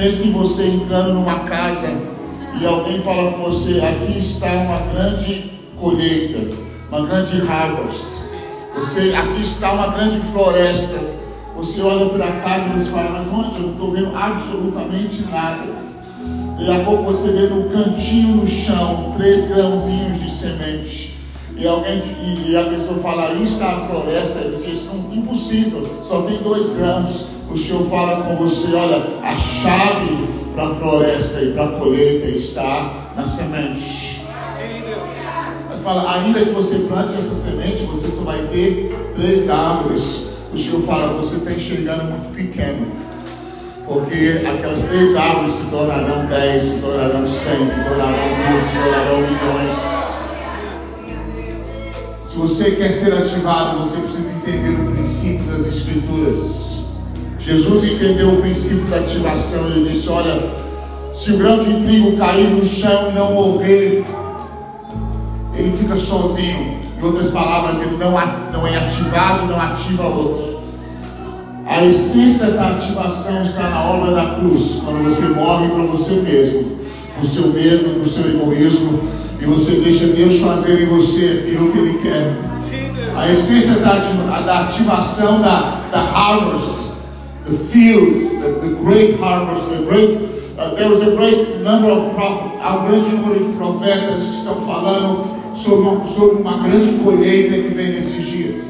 Pense em você entrando numa casa e alguém fala com você: aqui está uma grande colheita, uma grande harvest. Você, aqui está uma grande floresta. Você olha para a casa e você fala: mas onde? Eu não estou vendo absolutamente nada. Daqui a pouco você vê no cantinho no chão três grãozinhos de semente. E alguém e a pessoa fala, aí está a floresta, ele diz, impossível, só tem dois grãos. O Senhor fala com você, olha, a chave para a floresta e para a colheita está na semente. Ele fala, ainda que você plante essa semente, você só vai ter três árvores. O Senhor fala, você está enxergando muito pequeno. Porque aquelas três árvores se tornarão dez, se tornarão cem, se tornarão mil, se tornarão milhões. Se você quer ser ativado, você precisa entender o princípio das Escrituras. Jesus entendeu o princípio da ativação. Ele disse: Olha, se o grão de trigo cair no chão e não morrer, ele fica sozinho. Em outras palavras, ele não, não é ativado, não ativa outro. A essência da ativação está na obra da cruz, quando você morre para você mesmo, o seu medo, o seu egoísmo, e você deixa Deus fazer em você aquilo que Ele quer. A essência da, da ativação da, da harvest, the field, the, the great harvest, the great Uh, there was a great number of prophets, há um grande número de profetas que estão falando sobre, sobre uma grande colheita que vem nesses dias.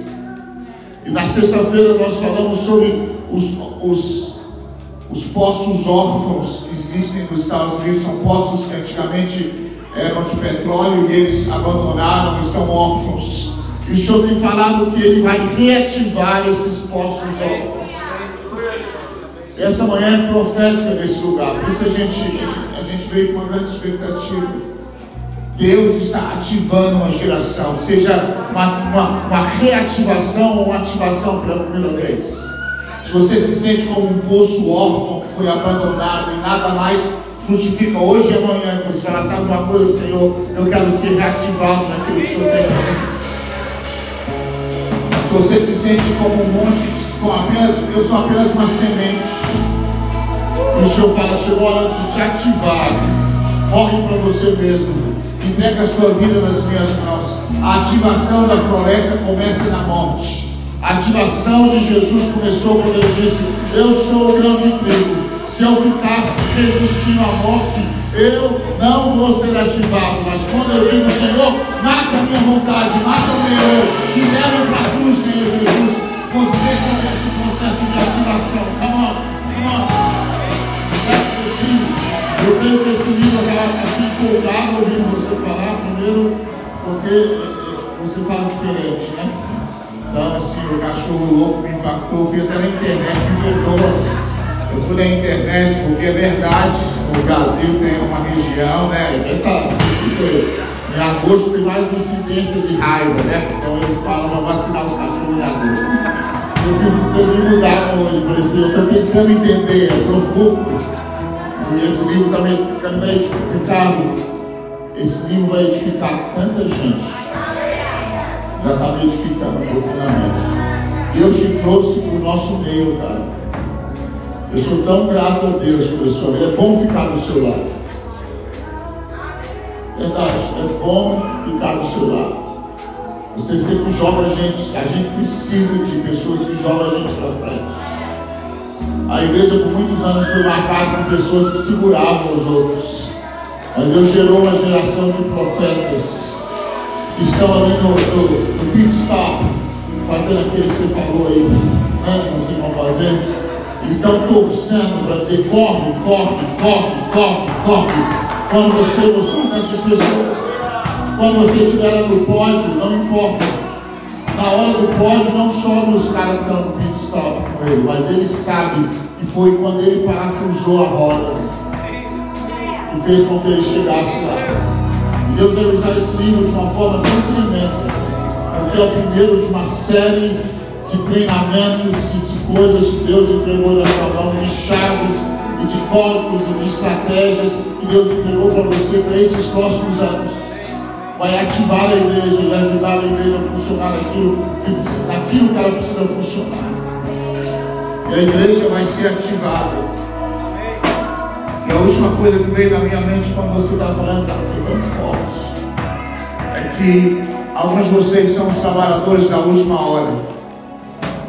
E na sexta-feira nós falamos sobre os, os, os poços órfãos que existem nos Estados Unidos. São poços que antigamente eram de petróleo e eles abandonaram e são órfãos. E o Senhor tem falado que Ele vai reativar esses poços órfãos. Essa manhã é profética nesse lugar, por isso a gente, a gente veio com uma grande expectativa. Deus está ativando uma geração, seja uma, uma, uma reativação ou uma ativação pela primeira vez. Se você se sente como um poço órfão que foi abandonado e nada mais frutifica hoje e amanhã, você fala, sabe uma coisa, Senhor, eu quero ser reativado naquilo que o Senhor tem você se sente como um monte, com apenas, eu sou apenas uma semente. E o Senhor fala, chegou a hora de te ativar. Morre para você mesmo entrega a sua vida nas minhas mãos. A ativação da floresta começa na morte. A ativação de Jesus começou quando ele disse: Eu sou o grão de trigo. Se eu ficar resistindo à morte, eu não vou ser ativado. Mas quando eu digo, Senhor, mata a minha vontade, mata o meu eu, e leva para a cruz, Senhor Jesus, você começa o processo de ativação. Come on, come on. Eu creio que esse livro está empolgado ouvindo você falar, primeiro, porque eh, eh, você fala diferente, né? Então, assim, o cachorro louco me impactou, eu fui até na internet, me perdoa. Eu fui na internet porque é verdade, o Brasil tem uma região, né? Em agosto tem mais incidência de raiva, né? Então eles falam para vacinar os cachorros em agosto. Vocês me mudaram hoje, assim, eu estou tentando entender, é profundo. E esse livro também vai edificar, esse livro vai edificar tanta gente. Já está me edificando profundamente. Deus te trouxe para o nosso meio, cara. Eu sou tão grato a Deus vida. É bom ficar do seu lado. Verdade, é bom ficar do seu lado. Você sempre joga a gente, a gente precisa de pessoas que jogam a gente para frente. A igreja por muitos anos foi marcada por pessoas que seguravam os outros. Mas Deus gerou uma geração de profetas que estão ali no, no, no pit stop, fazendo aquilo que você falou aí, né? Não sei como fazer. E estão torcendo para dizer: corre, corre, corre, corre, corre. Quando você, você dessas pessoas, quando você estiver no pódio, não importa. Na hora do pódio não sobram os caras estão no pit stop com ele, mas ele sabe que foi quando ele parafusou a roda que fez com que ele chegasse lá. E Deus vai usar esse livro de uma forma tão tremenda, porque é o primeiro de uma série de treinamentos e de coisas que Deus entregou sua mão, de chaves e de códigos e de estratégias que Deus entregou para você para esses próximos anos. Vai ativar a igreja e ajudar a igreja a funcionar naquilo, naquilo que ela precisa funcionar. E a igreja vai ser ativada. E a última coisa que veio na minha mente quando você está falando, foi tão forte. É que alguns de vocês são os trabalhadores da última hora.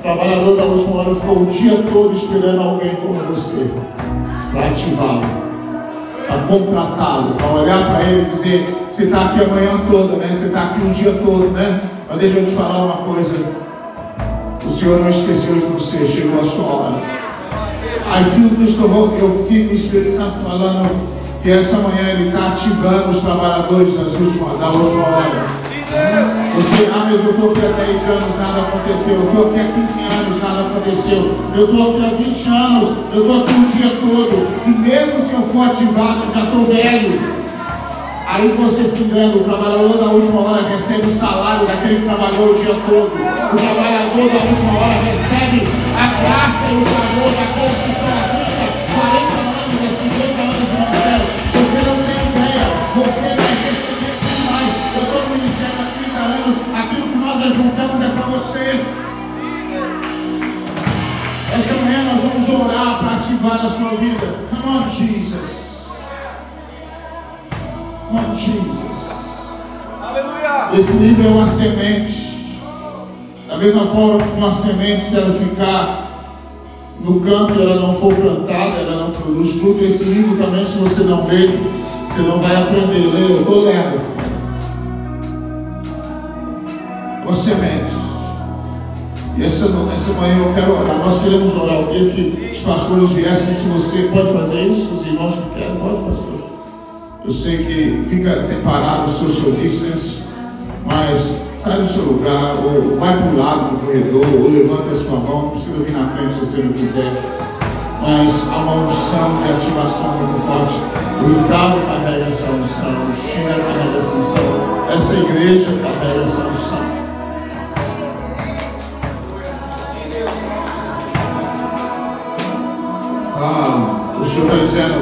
Trabalhador da última hora ficou o dia todo esperando alguém como você para ativá-lo, para contratá-lo, para olhar para ele e dizer, você está aqui a manhã toda, né? Você está aqui o dia todo, né? Mas deixa eu te falar uma coisa. O Senhor não esqueceu de você, chegou a sua hora. Aí fio eu sinto o Espírito Santo falando que essa manhã ele está ativando os trabalhadores das últimas, da última hora. Você, ah, mas eu estou aqui há 10 anos, nada aconteceu. Eu estou aqui há 15 anos, nada aconteceu. Eu estou aqui há 20 anos, eu estou aqui o dia todo. E mesmo se eu for ativado, eu já estou velho. Aí você se engana, o trabalhador da última hora recebe o salário daquele que trabalhou o dia todo. O trabalhador da última hora recebe a graça e o favor daqueles que ajuntamos é para você. Essa manhã nós vamos orar para ativar a sua vida. Come on, Jesus. Come on, Jesus. Aleluia. Esse livro é uma semente. Da mesma forma que uma semente, se ela ficar no campo e ela não for plantada, ela não produz fruto. Esse livro também, se você não ler, você não vai aprender. Eu estou lendo. Uma semente. E essa, essa manhã eu quero orar. Nós queremos orar. Eu queria que os pastores viessem. Se você pode fazer isso, os irmãos que querem, pode, pastor. Eu sei que fica separado o seu serviço, mas sai do seu lugar, ou vai para o lado do corredor, ou levanta a sua mão, não precisa vir na frente se você não quiser. Mas há uma unção de ativação muito forte. O Ricardo carrega essa unção, o China carrega essa unção, essa igreja carrega essa unção. Senhor está dizendo,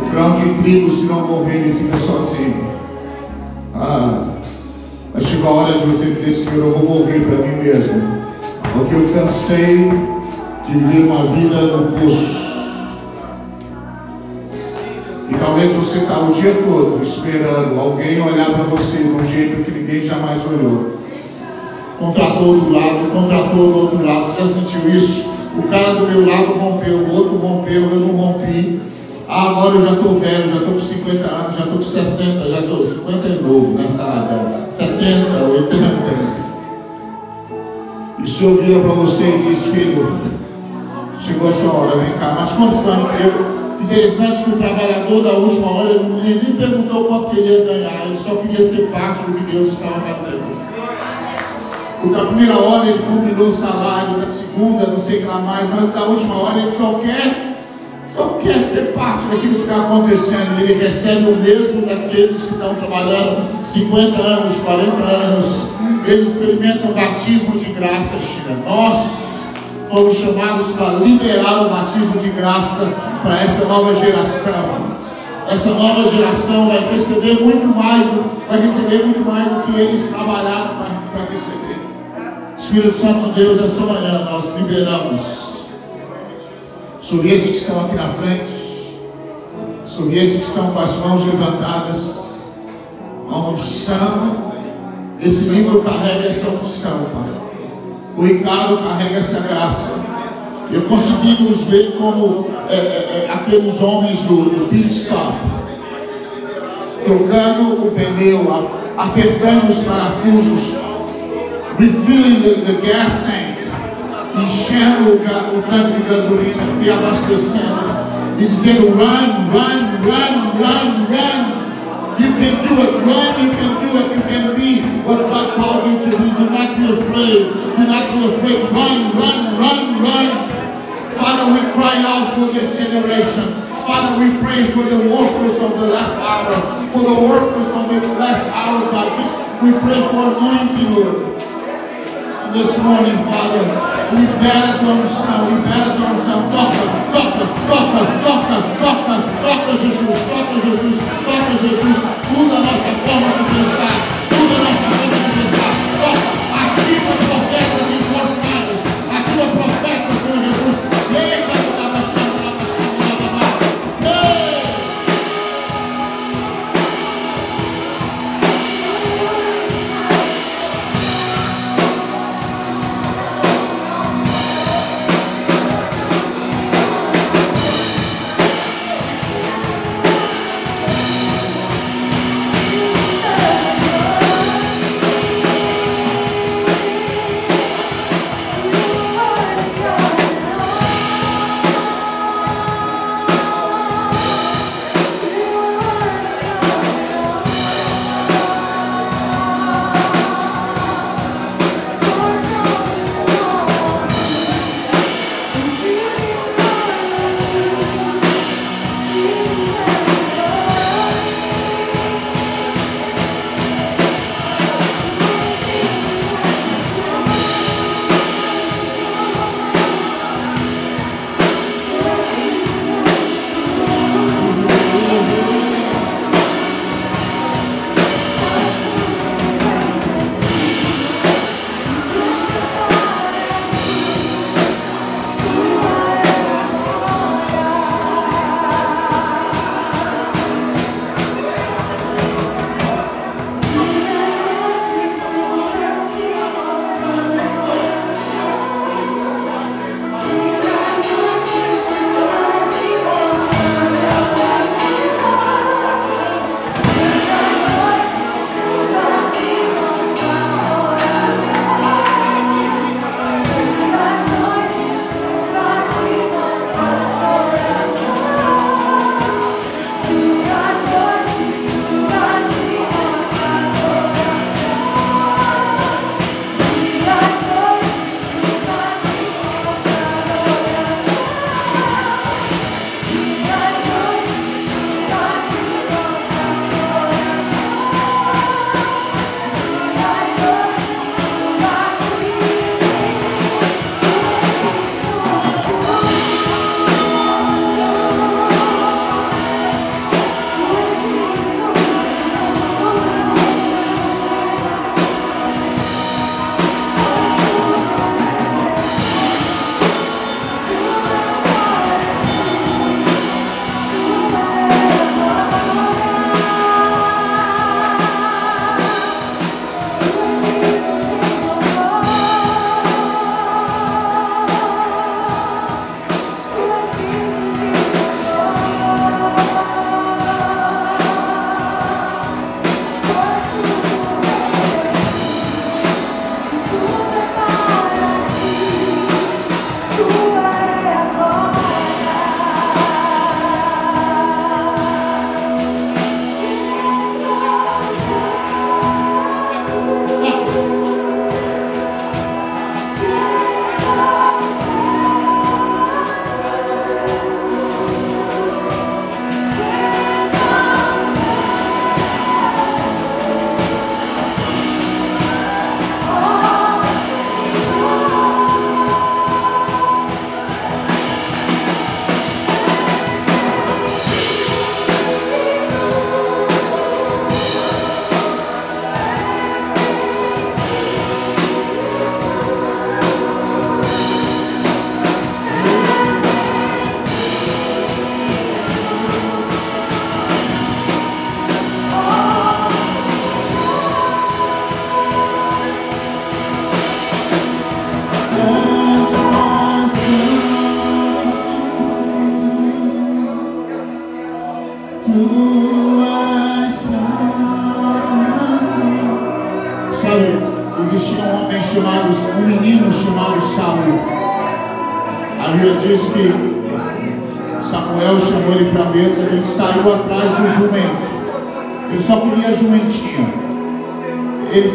o grão de trigo, se não morrer, ele fica sozinho. Ah, mas chegou a hora de você dizer, Senhor, eu vou morrer para mim mesmo. Porque eu cansei de viver uma vida no poço. E talvez você está o dia todo esperando alguém olhar para você de um jeito que ninguém jamais olhou. Contratou do lado, contratou do outro lado. Você já sentiu isso? O cara do meu lado rompeu, o outro rompeu, eu não rompi. Ah, agora eu já estou velho, já estou com 50 anos, já estou com 60, já estou 50 é novo nessa área, 70, 80. E o Senhor vira para você e diz, filho, chegou a sua hora, vem cá. Mas quanto foi emprego? Interessante que o trabalhador da última hora, ele nem perguntou quanto queria ganhar, ele só queria ser parte do que Deus estava fazendo. Porque a primeira hora ele combinou o salário, na segunda, não sei o que lá mais, mas da última hora ele só quer não quer ser parte daquilo que está acontecendo. Ele recebe o mesmo daqueles que estão trabalhando 50 anos, 40 anos. Eles experimentam o batismo de graça, China. Nós fomos chamados para liberar o batismo de graça para essa nova geração. Essa nova geração vai receber muito mais, vai receber muito mais do que eles trabalharam para receber. Espírito Santo de Deus, essa manhã nós liberamos sobre esses que estão aqui na frente, sobre esses que estão com as mãos levantadas, a unção, esse livro carrega essa unção, Pai. O Ricardo carrega essa graça. Eu consegui nos ver como é, é, é aqueles homens do, do pit stop, trocando o pneu, apertando os parafusos, refilling the, the gas tank enchendo o, tanque de gasolina e abastecendo e dizendo run, run, run, run, run. You can do it. Run, you can do it. You can be what God called you to be. Do not be afraid. Do not be afraid. Run, run, run, run. Father, we cry out for this generation. Father, we pray for the workers of the last hour, for the workers of the last hour, God. Just we pray for anointing, Lord. This morning, Father, bear the unção, bear the unção. Toca, toca, toca, toca, toca, toca, Jesus, toca, Jesus, toca, Jesus. Muda a nossa forma de pensar,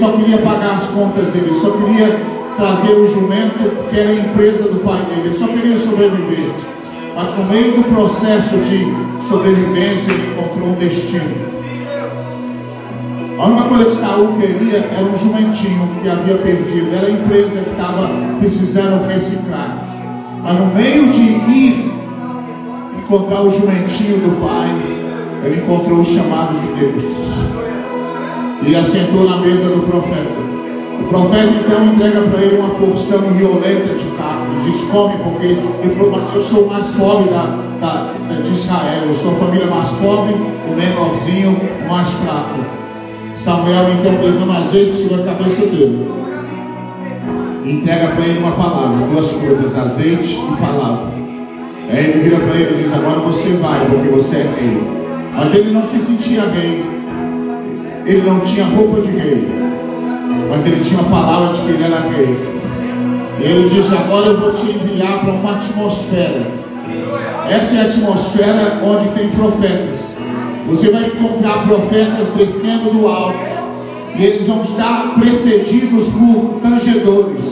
só queria pagar as contas dele, ele só queria trazer o jumento que era a empresa do pai dele, ele só queria sobreviver. Mas no meio do processo de sobrevivência, ele encontrou um destino. A única coisa que Saul queria era um jumentinho que havia perdido, era a empresa que estava precisando reciclar. Mas no meio de ir encontrar o jumentinho do pai, ele encontrou os chamados de Deus. E assentou na mesa do profeta. O profeta então entrega para ele uma porção violenta de carne. Diz: Come, porque ele falou: Mas eu sou o mais pobre da, da, de Israel. Eu sou a família mais pobre, o menorzinho, o mais fraco. Samuel então derrama azeite sobre a cabeça dele. Entrega para ele uma palavra, duas coisas, azeite e palavra. Aí ele vira para ele e diz, agora você vai, porque você é rei. Mas ele não se sentia rei. Ele não tinha roupa de rei. Mas ele tinha a palavra de que ele era rei. E ele diz, agora eu vou te enviar para uma atmosfera. Essa é a atmosfera onde tem profetas. Você vai encontrar profetas descendo do alto. E eles vão estar precedidos por tangedores,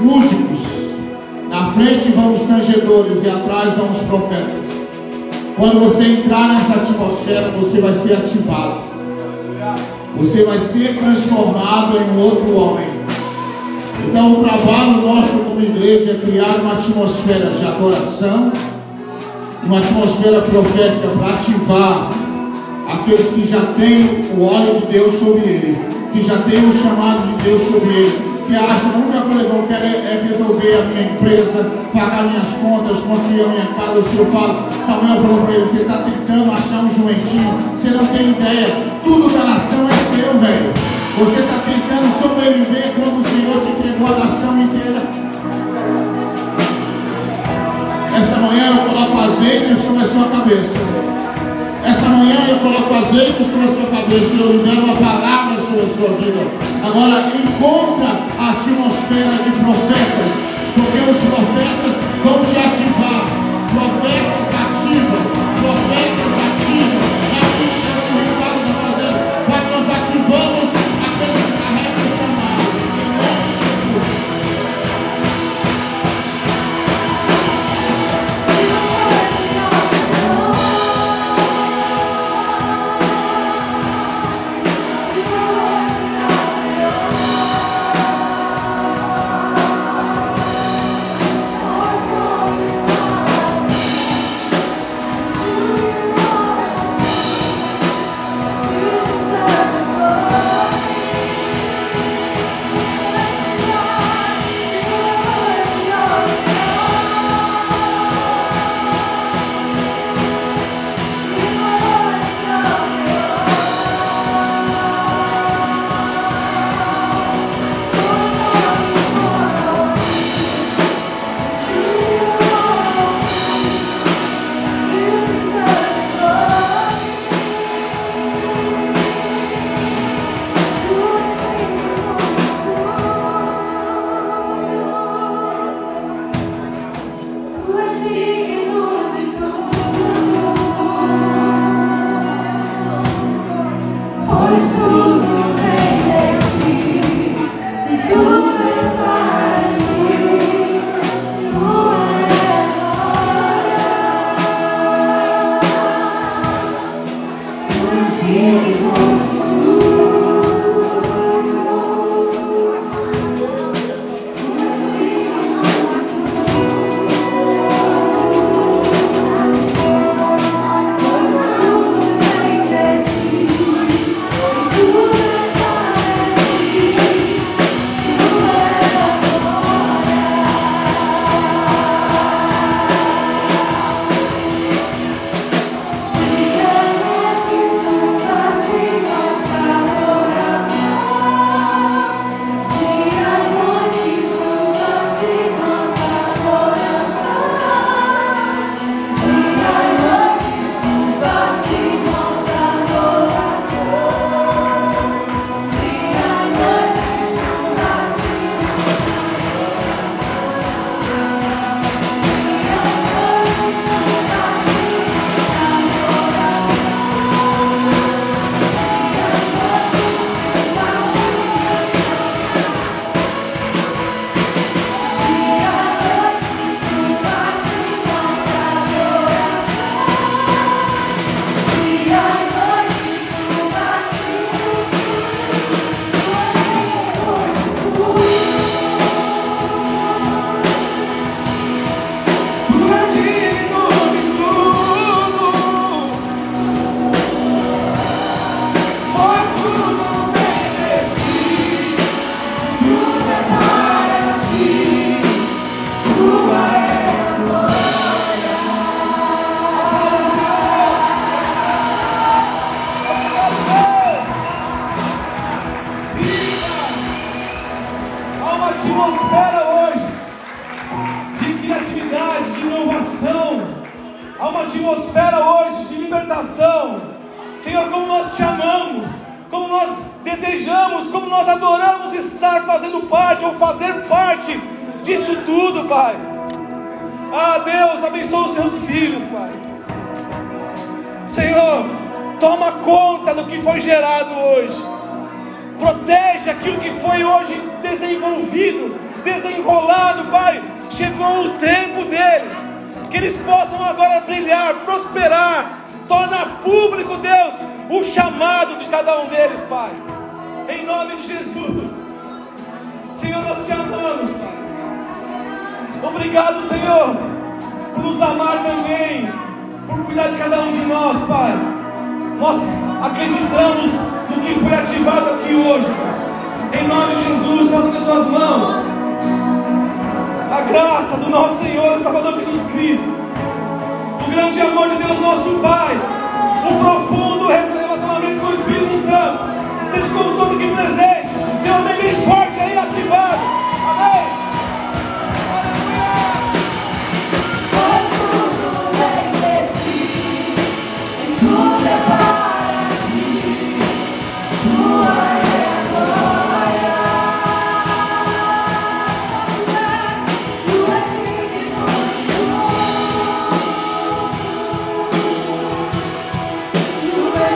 músicos. Na frente vão os tangedores e atrás vão os profetas. Quando você entrar nessa atmosfera, você vai ser ativado. Você vai ser transformado em outro homem. Então, o trabalho nosso como igreja é criar uma atmosfera de adoração uma atmosfera profética para ativar aqueles que já têm o óleo de Deus sobre ele, que já têm o chamado de Deus sobre ele, que acham que a única coisa que eu quero é, resolver a minha empresa, pagar minhas contas, construir a minha casa. O Senhor fala, Samuel falou para ele, você está tentando achar um jumentinho, você não tem ideia, tudo da nação é seu, velho. Você está tentando sobreviver quando o Senhor te entregou a nação inteira. Essa manhã eu coloco azeite sobre a sua cabeça. Essa manhã eu coloco azeite sobre a sua cabeça eu libero uma palavra sua vida. Agora encontra a atmosfera de profetas, porque os profetas vão te ativar. Profetas